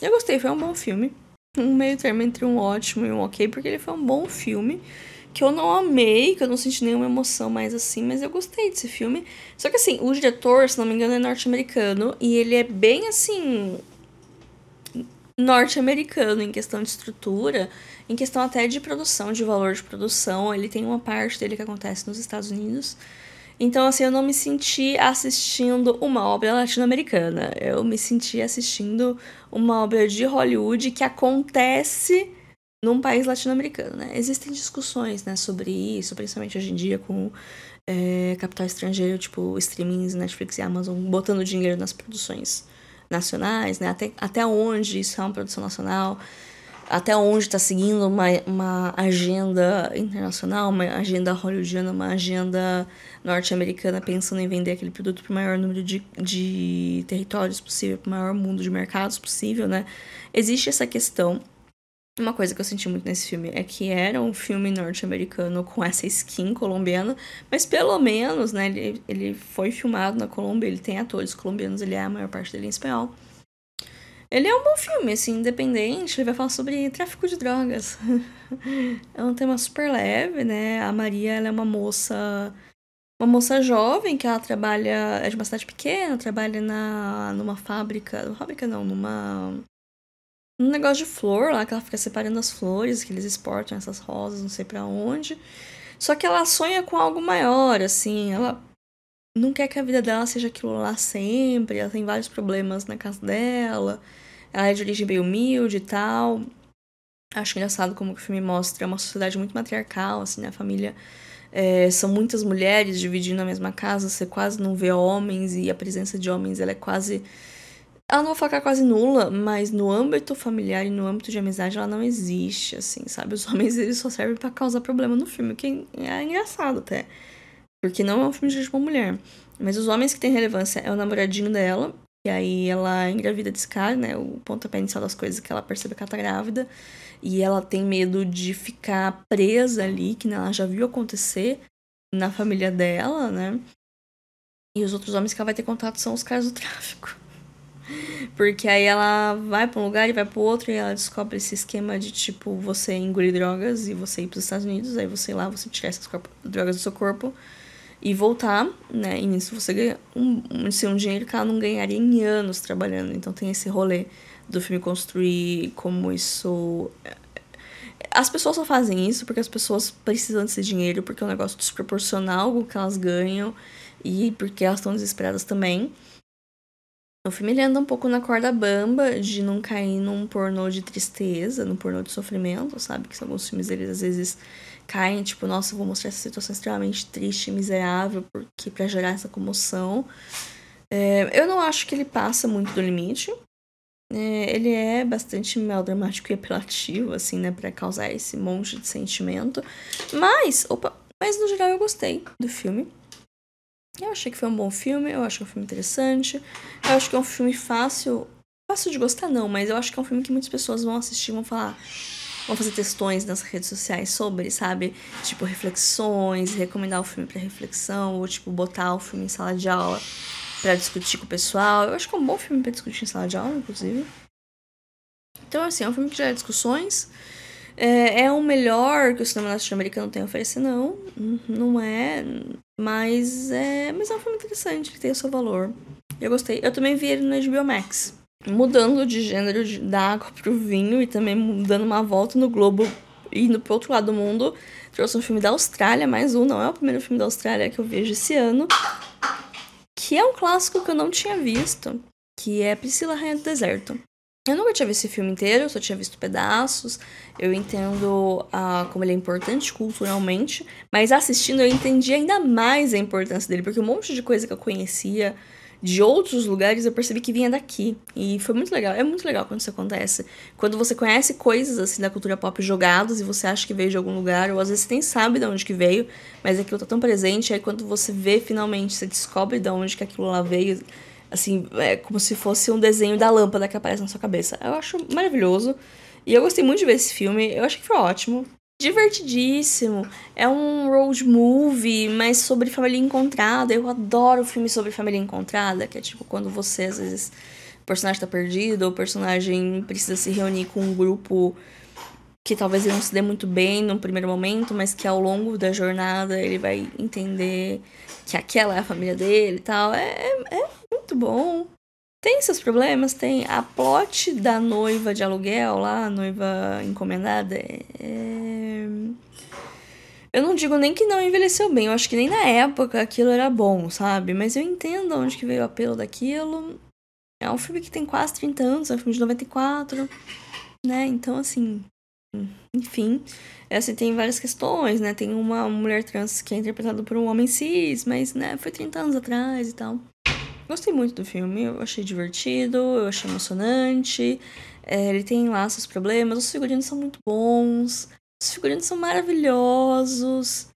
Eu gostei, foi um bom filme. Um meio termo entre um ótimo e um ok, porque ele foi um bom filme. Que eu não amei, que eu não senti nenhuma emoção mais assim, mas eu gostei desse filme. Só que assim, o diretor, se não me engano, é norte-americano. E ele é bem assim norte-americano em questão de estrutura, em questão até de produção, de valor de produção. Ele tem uma parte dele que acontece nos Estados Unidos. Então, assim, eu não me senti assistindo uma obra latino-americana. Eu me senti assistindo uma obra de Hollywood que acontece num país latino-americano, né? Existem discussões, né, sobre isso, principalmente hoje em dia com é, capital estrangeiro, tipo streamings, Netflix e Amazon, botando dinheiro nas produções nacionais, né? Até, até onde isso é uma produção nacional, até onde está seguindo uma, uma agenda internacional, uma agenda hollywoodiana, uma agenda norte-americana pensando em vender aquele produto para o maior número de, de territórios possível, para o maior mundo de mercados possível, né? Existe essa questão uma coisa que eu senti muito nesse filme é que era um filme norte-americano com essa skin colombiana, mas pelo menos, né, ele, ele foi filmado na Colômbia, ele tem atores colombianos, ele é a maior parte dele em espanhol. Ele é um bom filme, assim, independente, ele vai falar sobre tráfico de drogas. é um tema super leve, né? A Maria, ela é uma moça uma moça jovem que ela trabalha, é de uma cidade pequena, trabalha na numa fábrica, fábrica não, numa um negócio de flor lá, que ela fica separando as flores, que eles exportam essas rosas, não sei para onde. Só que ela sonha com algo maior, assim, ela não quer que a vida dela seja aquilo lá sempre, ela tem vários problemas na casa dela, ela é de origem bem humilde e tal. Acho engraçado como o filme mostra uma sociedade muito matriarcal, assim, né? A família é, são muitas mulheres dividindo a mesma casa, você quase não vê homens e a presença de homens ela é quase ela não vou falar quase nula, mas no âmbito familiar e no âmbito de amizade ela não existe, assim, sabe? Os homens eles só servem para causar problema no filme, que é engraçado até. Porque não é um filme de uma mulher. Mas os homens que têm relevância é o namoradinho dela, e aí ela engravida desse cara, né? O pontapé inicial das coisas que ela percebe que ela tá grávida. E ela tem medo de ficar presa ali, que ela já viu acontecer na família dela, né? E os outros homens que ela vai ter contato são os caras do tráfico. Porque aí ela vai pra um lugar e vai pro outro e ela descobre esse esquema de tipo você engolir drogas e você ir pros Estados Unidos, aí você ir lá, você tirar essas drogas do seu corpo e voltar, né? E nisso você ganha um, um, um dinheiro que ela não ganharia em anos trabalhando. Então tem esse rolê do filme construir como isso. As pessoas só fazem isso porque as pessoas precisam desse dinheiro, porque é um negócio desproporcional o que elas ganham e porque elas estão desesperadas também. O filme ele anda um pouco na corda bamba de não cair num pornô de tristeza, num pornô de sofrimento, sabe? Que alguns filmes eles às vezes caem, tipo, nossa, vou mostrar essa situação extremamente triste e miserável porque para gerar essa comoção. É, eu não acho que ele passa muito do limite. É, ele é bastante melodramático e apelativo, assim, né, para causar esse monte de sentimento. Mas, opa, mas no geral eu gostei do filme. Eu achei que foi um bom filme, eu acho que é um filme interessante. Eu acho que é um filme fácil. Fácil de gostar, não, mas eu acho que é um filme que muitas pessoas vão assistir vão falar. Vão fazer textões nas redes sociais sobre, sabe? Tipo, reflexões, recomendar o filme para reflexão, ou tipo, botar o filme em sala de aula para discutir com o pessoal. Eu acho que é um bom filme para discutir em sala de aula, inclusive. Então, assim, é um filme que gera discussões. É, é o melhor que o cinema norte-americano tem a oferecer? Não, não é. Mas é, mas é um filme interessante, que tem o seu valor. Eu gostei. Eu também vi ele no HBO Max. Mudando de gênero de, da água pro vinho e também dando uma volta no globo, indo pro outro lado do mundo. Trouxe um filme da Austrália, mais um, não é o primeiro filme da Austrália que eu vejo esse ano. Que é um clássico que eu não tinha visto, que é Priscila Rainha do Deserto. Eu nunca tinha visto esse filme inteiro, eu só tinha visto pedaços. Eu entendo ah, como ele é importante culturalmente, mas assistindo eu entendi ainda mais a importância dele, porque um monte de coisa que eu conhecia de outros lugares eu percebi que vinha daqui. E foi muito legal. É muito legal quando isso acontece. Quando você conhece coisas assim da cultura pop jogadas e você acha que veio de algum lugar, ou às vezes você nem sabe de onde que veio, mas aquilo tá tão presente, aí quando você vê finalmente, você descobre de onde que aquilo lá veio Assim, é como se fosse um desenho da lâmpada que aparece na sua cabeça. Eu acho maravilhoso. E eu gostei muito de ver esse filme. Eu acho que foi ótimo. Divertidíssimo. É um road movie, mas sobre família encontrada. Eu adoro filme sobre família encontrada, que é tipo quando você, às vezes, o personagem tá perdido, ou o personagem precisa se reunir com um grupo que talvez ele não se dê muito bem no primeiro momento, mas que ao longo da jornada ele vai entender que aquela é a família dele e tal. É, é muito bom. Tem seus problemas? Tem. A plot da noiva de aluguel lá, a noiva encomendada, é. Eu não digo nem que não envelheceu bem, eu acho que nem na época aquilo era bom, sabe? Mas eu entendo onde que veio o apelo daquilo. É um filme que tem quase 30 anos, é um filme de 94, né? Então, assim, enfim, é assim, tem várias questões, né? Tem uma mulher trans que é interpretada por um homem cis, mas, né, foi 30 anos atrás e tal. Gostei muito do filme, eu achei divertido, eu achei emocionante. É, ele tem lá seus problemas, os figurinos são muito bons, os figurinos são maravilhosos,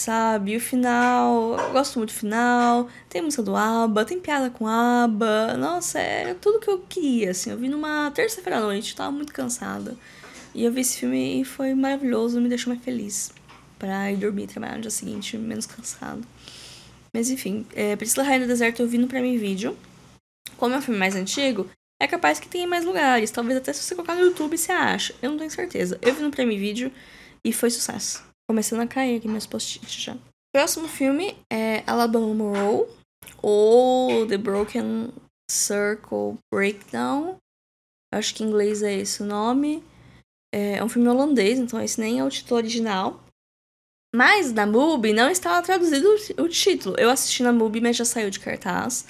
sabe? O final, eu gosto muito do final. Tem música do ABBA, tem piada com ABBA. Nossa, é tudo que eu queria, assim. Eu vi numa terça-feira à noite, tava muito cansada. E eu vi esse filme e foi maravilhoso, me deixou mais feliz. Pra ir dormir, trabalhar no dia seguinte, menos cansado. Mas enfim, é, Priscila Rainha do Deserto eu vi no Prime Video. Como é um filme mais antigo, é capaz que tenha mais lugares. Talvez até se você colocar no YouTube você acha. Eu não tenho certeza. Eu vi no Prime Video e foi sucesso. Começando a cair aqui meus post-its já. Próximo filme é Alabama Roll ou The Broken Circle Breakdown. Acho que em inglês é esse o nome. É um filme holandês, então esse nem é o título original. Mas na MUBI não estava traduzido o título. Eu assisti na MUBI, mas já saiu de cartaz.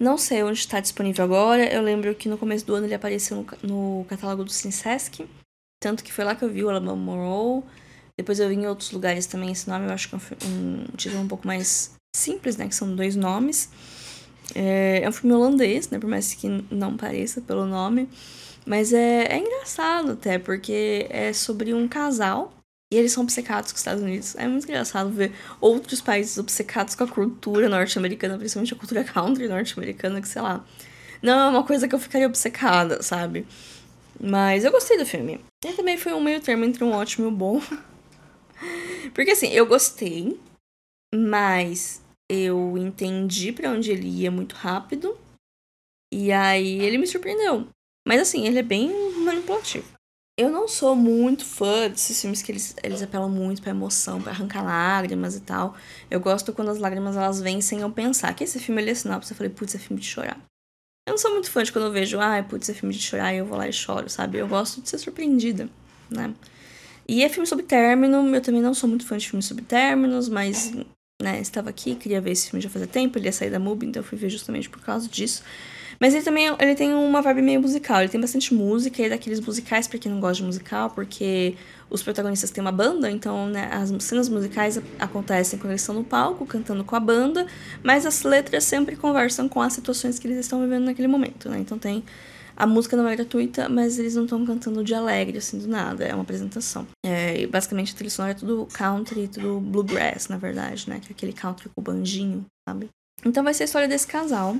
Não sei onde está disponível agora. Eu lembro que no começo do ano ele apareceu no, no catálogo do Cinesesc. Tanto que foi lá que eu vi o Alabama Morrow. Depois eu vi em outros lugares também esse nome. Eu acho que é um, um título um pouco mais simples, né? Que são dois nomes. É, é um filme holandês, né? Por mais que não pareça pelo nome. Mas é, é engraçado até, porque é sobre um casal e eles são obcecados com os Estados Unidos. É muito engraçado ver outros países obcecados com a cultura norte-americana, principalmente a cultura country norte-americana, que sei lá. Não é uma coisa que eu ficaria obcecada, sabe? Mas eu gostei do filme. E também foi um meio termo entre um ótimo e um bom. Porque assim, eu gostei, mas eu entendi para onde ele ia muito rápido. E aí ele me surpreendeu. Mas assim, ele é bem manipulativo. Eu não sou muito fã desses filmes que eles, eles apelam muito pra emoção, pra arrancar lágrimas e tal. Eu gosto quando as lágrimas elas vêm sem eu pensar. Que esse filme ele é sinopse, eu falei, putz, é filme de chorar. Eu não sou muito fã de quando eu vejo, ah, putz, é filme de chorar e eu vou lá e choro, sabe? Eu gosto de ser surpreendida, né? E é filme sobre término, eu também não sou muito fã de filmes sobre términos, mas, né, estava aqui, queria ver esse filme já fazia tempo, ele ia sair da MUBI, então eu fui ver justamente por causa disso. Mas ele também ele tem uma vibe meio musical. Ele tem bastante música, e é daqueles musicais para quem não gosta de musical, porque os protagonistas têm uma banda, então né, as cenas musicais acontecem quando eles estão no palco, cantando com a banda, mas as letras sempre conversam com as situações que eles estão vivendo naquele momento, né? Então tem. A música não é gratuita, mas eles não estão cantando de alegre, assim, do nada. É uma apresentação. É, basicamente a trilha sonora é tudo country, tudo bluegrass, na verdade, né? Que é aquele country com o banjinho, sabe? Então vai ser a história desse casal.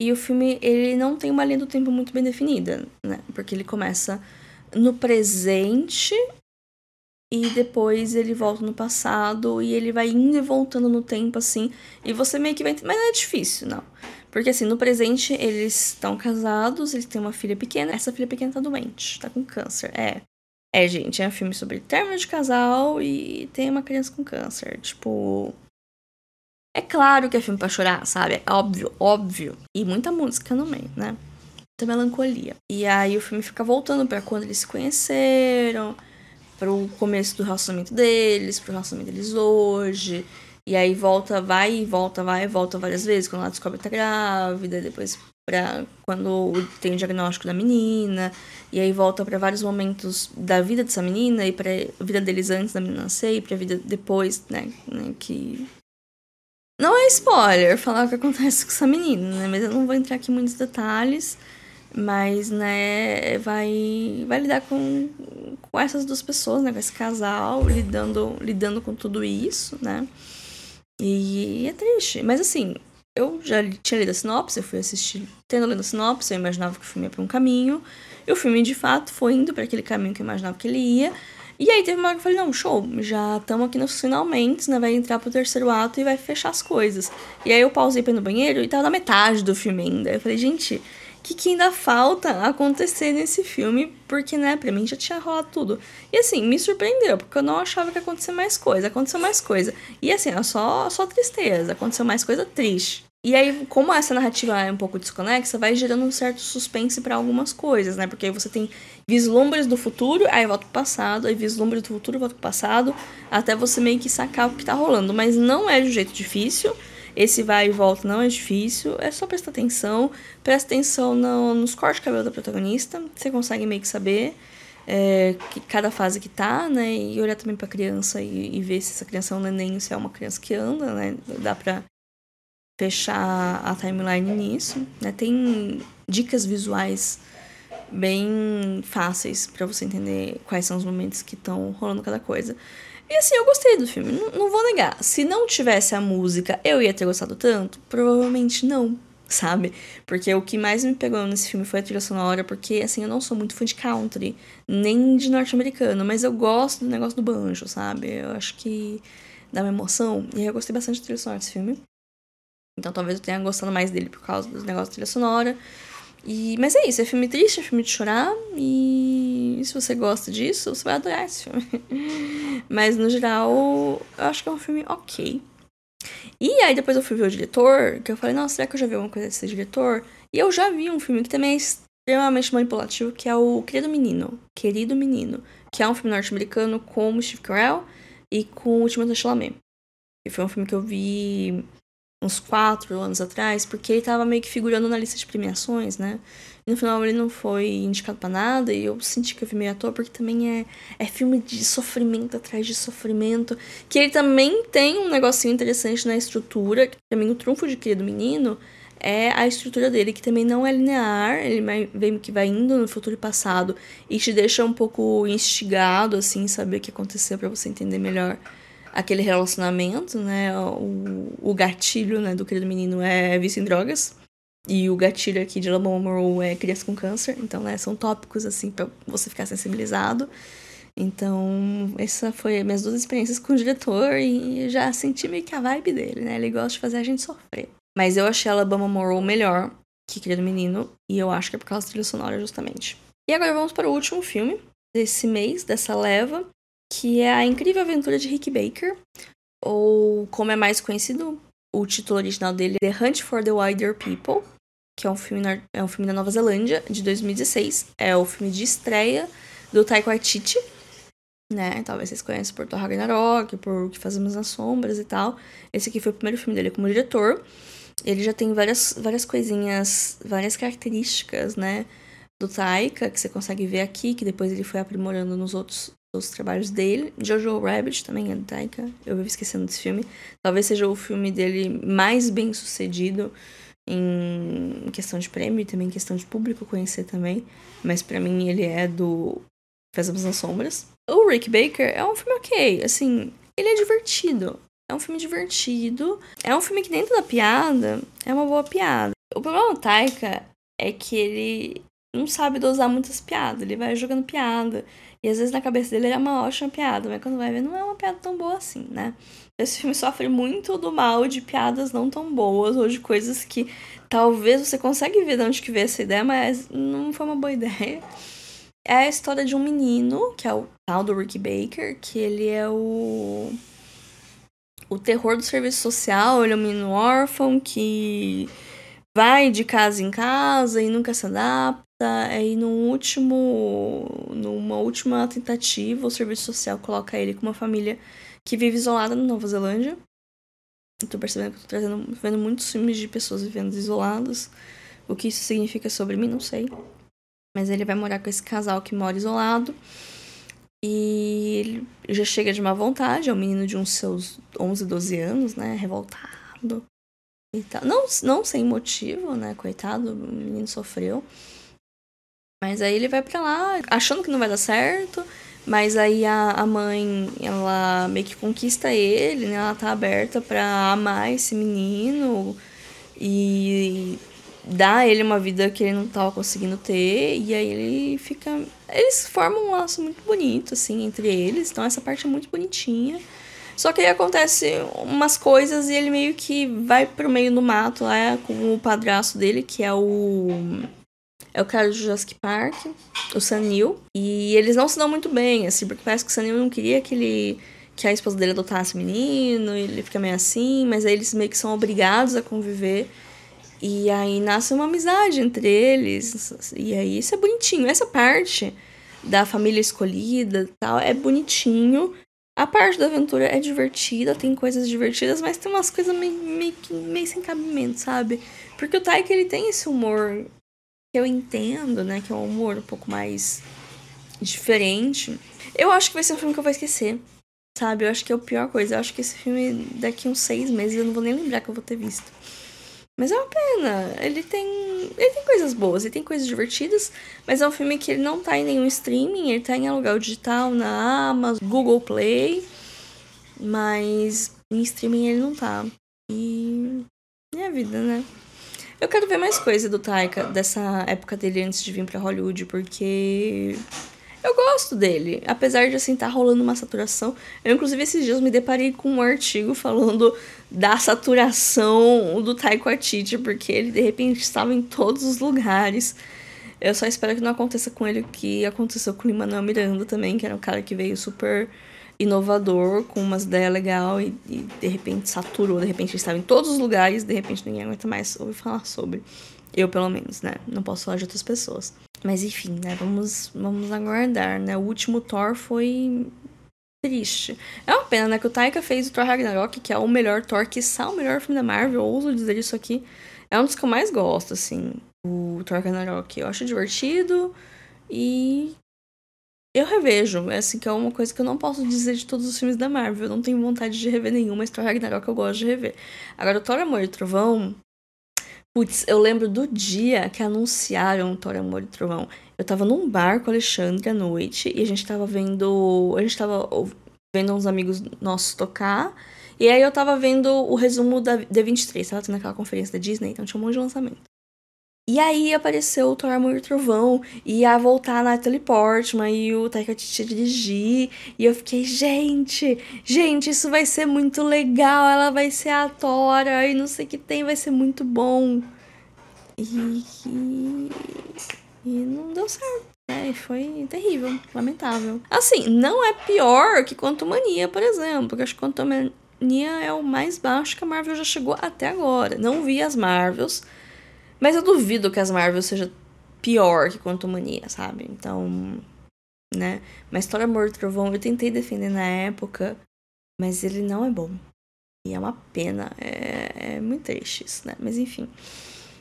E o filme, ele não tem uma linha do tempo muito bem definida, né? Porque ele começa no presente e depois ele volta no passado e ele vai indo e voltando no tempo, assim. E você meio que vai... Mas não é difícil, não. Porque, assim, no presente eles estão casados, eles têm uma filha pequena. Essa filha pequena tá doente, tá com câncer. É. É, gente, é um filme sobre término de casal e tem uma criança com câncer. Tipo, é claro que é filme pra chorar, sabe? É óbvio, óbvio. E muita música no meio, né? Muita melancolia. E aí o filme fica voltando para quando eles se conheceram, pro começo do relacionamento deles, pro relacionamento deles hoje. E aí volta, vai e volta, vai e volta várias vezes, quando ela descobre que tá grávida, depois pra quando tem o diagnóstico da menina, e aí volta para vários momentos da vida dessa menina e pra vida deles antes da menina nascer e pra vida depois, né, né que não é spoiler falar o que acontece com essa menina, né? Mas eu não vou entrar aqui em muitos detalhes. Mas, né, vai, vai lidar com, com essas duas pessoas, né? Com esse casal, lidando, lidando com tudo isso, né? E é triste. Mas assim, eu já tinha lido a sinopse, eu fui assistir, tendo lido a sinopse, eu imaginava que o filme ia pra um caminho. E o filme, de fato, foi indo para aquele caminho que eu imaginava que ele ia. E aí teve uma hora que eu falei, não, show, já estamos aqui nos finalmente, né? Vai entrar pro terceiro ato e vai fechar as coisas. E aí eu pausei pra ir no banheiro e tava na metade do filme ainda. Eu falei, gente, o que, que ainda falta acontecer nesse filme? Porque, né, pra mim já tinha rolado tudo. E assim, me surpreendeu, porque eu não achava que ia acontecer mais coisa. Aconteceu mais coisa. E assim, é só, só tristeza. Aconteceu mais coisa triste. E aí, como essa narrativa é um pouco desconexa, vai gerando um certo suspense para algumas coisas, né? Porque aí você tem vislumbres do futuro, aí volta pro passado, aí vislumbres do futuro, volta pro passado, até você meio que sacar o que tá rolando. Mas não é de um jeito difícil. Esse vai e volta não é difícil, é só prestar atenção. Presta atenção no, nos cortes de cabelo da protagonista, você consegue meio que saber é, que cada fase que tá, né? E olhar também pra criança e, e ver se essa criança é um neném, se é uma criança que anda, né? Dá pra fechar a timeline nisso. Né? Tem dicas visuais bem fáceis para você entender quais são os momentos que estão rolando cada coisa. E assim, eu gostei do filme, não, não, vou negar. Se não tivesse a música, eu ia ter gostado tanto? Provavelmente não, sabe? Porque o que mais me pegou nesse filme foi a trilha sonora, porque assim, eu não sou muito fã de country, nem de norte-americano, mas eu gosto do negócio do banjo, sabe? Eu acho que dá uma emoção. E eu gostei bastante da trilha sonora desse filme. Então talvez eu tenha gostado mais dele por causa dos negócios da trilha sonora. E, mas é isso, é filme triste, é filme de chorar. E se você gosta disso, você vai adorar esse filme. mas no geral, eu acho que é um filme ok. E aí depois eu fui ver o diretor, que eu falei, nossa, será que eu já vi alguma coisa desse diretor? E eu já vi um filme que também é extremamente manipulativo, que é o Querido Menino. Querido Menino. Que é um filme norte-americano com o Steve Carell e com o Timothée Chalamet. E foi um filme que eu vi uns quatro anos atrás, porque ele tava meio que figurando na lista de premiações, né? E no final ele não foi indicado para nada e eu senti que eu vi meio à toa, porque também é, é filme de sofrimento atrás de sofrimento. Que ele também tem um negocinho interessante na estrutura, que também o trunfo de Querido Menino é a estrutura dele, que também não é linear, ele vem que vai indo no futuro e passado e te deixa um pouco instigado, assim, saber o que aconteceu para você entender melhor aquele relacionamento, né? O, o gatilho né, do querido menino é vício em drogas. E o gatilho aqui de Lamont Monroe é criança com câncer. Então, né, são tópicos, assim, para você ficar sensibilizado. Então, essa foi minhas duas experiências com o diretor e já senti meio que a vibe dele, né? Ele gosta de fazer a gente sofrer. Mas eu achei Alabama Monroe melhor que Querido Menino, e eu acho que é por causa da trilha sonora, justamente. E agora vamos para o último filme desse mês, dessa leva, que é A Incrível Aventura de Rick Baker, ou como é mais conhecido, o título original dele é The Hunt for the Wider People, que é um filme, na, é um filme da Nova Zelândia, de 2016. É o filme de estreia do Taika Waititi, né? Talvez vocês conheçam por Thor Ragnarok, por O que Fazemos nas Sombras e tal. Esse aqui foi o primeiro filme dele como diretor. Ele já tem várias, várias coisinhas, várias características, né? Do Taika, que você consegue ver aqui, que depois ele foi aprimorando nos outros os trabalhos dele. Jojo Rabbit também é do Taika. Eu vivo esquecendo desse filme. Talvez seja o filme dele mais bem sucedido em questão de prêmio e também em questão de público conhecer também. Mas para mim ele é do Fazemos nas Sombras. O Rick Baker é um filme ok. Assim, ele é divertido. É um filme divertido. É um filme que dentro da piada é uma boa piada. O problema do Taika é que ele não sabe dosar muitas piadas. Ele vai jogando piada. E às vezes na cabeça dele é uma ótima piada, mas quando vai ver não é uma piada tão boa assim, né? Esse filme sofre muito do mal de piadas não tão boas ou de coisas que talvez você consegue ver de onde que veio essa ideia, mas não foi uma boa ideia. É a história de um menino, que é o tal do Ricky Baker, que ele é o o terror do serviço social, ele é um menino órfão que vai de casa em casa e nunca se adapta Aí no último, numa última tentativa, o serviço social coloca ele com uma família que vive isolada na Nova Zelândia. Eu tô percebendo que eu tô trazendo, vendo muitos filmes de pessoas vivendo isoladas. O que isso significa sobre mim, não sei. Mas ele vai morar com esse casal que mora isolado. E ele já chega de má vontade, é um menino de uns seus 11, 12 anos, né? Revoltado. E tal. Não, não sem motivo, né? Coitado, o menino sofreu. Mas aí ele vai para lá achando que não vai dar certo. Mas aí a, a mãe, ela meio que conquista ele, né? Ela tá aberta para amar esse menino e dá a ele uma vida que ele não tava conseguindo ter. E aí ele fica. Eles formam um laço muito bonito, assim, entre eles. Então essa parte é muito bonitinha. Só que aí acontece umas coisas e ele meio que vai pro meio do mato lá com o padrasto dele, que é o é o cara do Jurassic Park, o Sanil. E eles não se dão muito bem, assim, porque parece que o Sanil não queria que ele que a esposa dele adotasse menino, e ele fica meio assim, mas aí eles meio que são obrigados a conviver. E aí nasce uma amizade entre eles. E aí isso é bonitinho. Essa parte da família escolhida tal é bonitinho. A parte da aventura é divertida, tem coisas divertidas, mas tem umas coisas meio, meio, meio sem cabimento, sabe? Porque o Taika, ele tem esse humor que eu entendo, né? Que é um humor um pouco mais diferente. Eu acho que vai ser um filme que eu vou esquecer, sabe? Eu acho que é a pior coisa. Eu acho que esse filme, daqui uns seis meses, eu não vou nem lembrar que eu vou ter visto. Mas é uma pena. Ele tem. Ele tem coisas boas, ele tem coisas divertidas, mas é um filme que ele não tá em nenhum streaming, ele tá em aluguel digital na Amazon, Google Play. Mas em streaming ele não tá. E. É a vida, né? Eu quero ver mais coisa do Taika, dessa época dele antes de vir para Hollywood, porque eu gosto dele, apesar de assim tá rolando uma saturação. Eu inclusive esses dias me deparei com um artigo falando da saturação do Taiko Atiti, porque ele de repente estava em todos os lugares. Eu só espero que não aconteça com ele o que aconteceu com o Lin-Manuel Miranda também, que era um cara que veio super inovador, com umas ideias legais e, e, de repente saturou, de repente estava em todos os lugares, de repente ninguém aguenta mais ouvir falar sobre. Eu, pelo menos, né? Não posso falar de outras pessoas. Mas enfim, né? Vamos, vamos aguardar, né? O último Thor foi triste. É uma pena, né? Que o Taika fez o Thor Ragnarok, que é o melhor Thor, que é o melhor filme da Marvel. Ouso dizer isso aqui. É um dos que eu mais gosto, assim. O Thor Ragnarok. Eu acho divertido e. Eu revejo. É assim, que é uma coisa que eu não posso dizer de todos os filmes da Marvel. Eu não tenho vontade de rever nenhum, mas Thor Ragnarok eu gosto de rever. Agora, o Thor Amor e Trovão, Putz, eu lembro do dia que anunciaram Thor Amor e Trovão. Eu tava num bar com o Alexandre à noite e a gente tava vendo. A gente tava vendo uns amigos nossos tocar. E aí eu tava vendo o resumo da D23, tava tendo aquela conferência da Disney, então tinha um monte de lançamento. E aí apareceu o Thor Amor Trovão, e ia voltar a Natalie Portman e o Taika Waititi dirigir, e eu fiquei, gente, gente, isso vai ser muito legal, ela vai ser a Tora, e não sei o que tem, vai ser muito bom. E, e, e não deu certo. É, foi terrível, lamentável. Assim, não é pior que Quantumania, por exemplo, porque acho que Quantumania é o mais baixo que a Marvel já chegou até agora. Não vi as Marvels, mas eu duvido que as Marvel seja pior que Quantumania, sabe? Então, né? Mas História Amor e Trovão eu tentei defender na época, mas ele não é bom. E é uma pena. É, é muito triste isso, né? Mas enfim.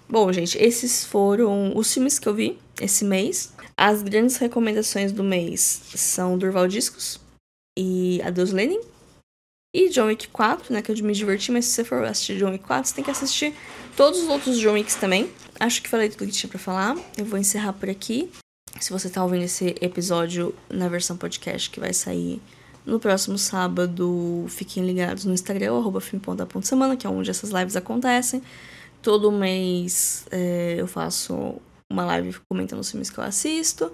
Bom, gente, esses foram os filmes que eu vi esse mês. As grandes recomendações do mês são Durval Discos e Adeus Lenin. E John Wick 4, né? Que eu me diverti, mas se você for assistir John Wick 4, você tem que assistir todos os outros John Wicks também. Acho que falei tudo que tinha pra falar. Eu vou encerrar por aqui. Se você tá ouvindo esse episódio na versão podcast que vai sair no próximo sábado, fiquem ligados no Instagram, arroba filme.da.semana, que é onde essas lives acontecem. Todo mês é, eu faço uma live comentando os filmes que eu assisto.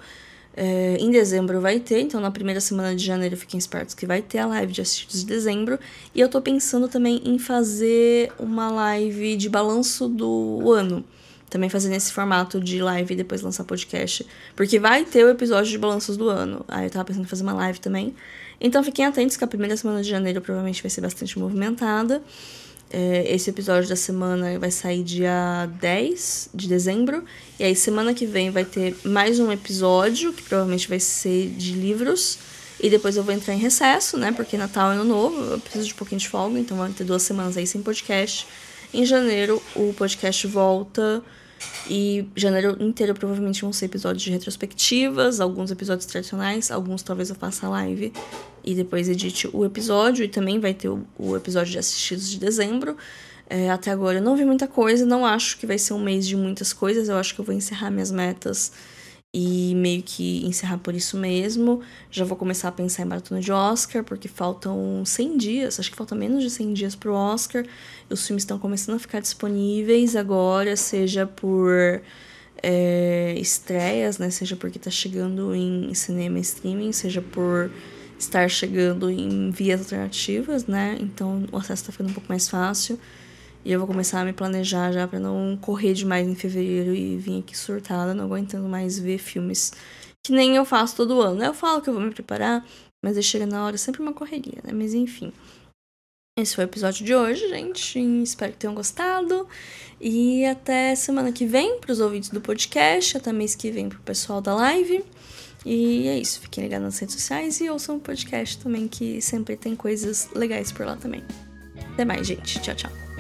É, em dezembro vai ter, então na primeira semana de janeiro fiquem espertos que vai ter a live de assistidos de dezembro. E eu tô pensando também em fazer uma live de balanço do ano. Também fazer nesse formato de live e depois lançar podcast. Porque vai ter o episódio de balanços do ano. Aí eu tava pensando em fazer uma live também. Então fiquem atentos que a primeira semana de janeiro provavelmente vai ser bastante movimentada. É, esse episódio da semana vai sair dia 10 de dezembro. E aí, semana que vem, vai ter mais um episódio, que provavelmente vai ser de livros. E depois eu vou entrar em recesso, né? Porque Natal é ano novo, eu preciso de um pouquinho de folga, então vai ter duas semanas aí sem podcast. Em janeiro, o podcast volta. E janeiro inteiro provavelmente vão ser episódios de retrospectivas, alguns episódios tradicionais, alguns talvez eu faça live e depois edite o episódio. E também vai ter o, o episódio de assistidos de dezembro. É, até agora eu não vi muita coisa, não acho que vai ser um mês de muitas coisas. Eu acho que eu vou encerrar minhas metas e meio que encerrar por isso mesmo. Já vou começar a pensar em maratona de Oscar, porque faltam 100 dias, acho que falta menos de 100 dias pro Oscar. Os filmes estão começando a ficar disponíveis agora, seja por é, estreias, né? Seja porque tá chegando em cinema streaming, seja por estar chegando em vias alternativas, né? Então o acesso tá ficando um pouco mais fácil. E eu vou começar a me planejar já para não correr demais em fevereiro e vir aqui surtada, não aguentando mais ver filmes que nem eu faço todo ano. Eu falo que eu vou me preparar, Mas aí chega na hora sempre uma correria, né? Mas enfim. Esse foi o episódio de hoje, gente. Espero que tenham gostado. E até semana que vem para os ouvintes do podcast, até mês que vem para o pessoal da live. E é isso. Fiquem ligados nas redes sociais e ouçam o podcast também, que sempre tem coisas legais por lá também. Até mais, gente. Tchau, tchau.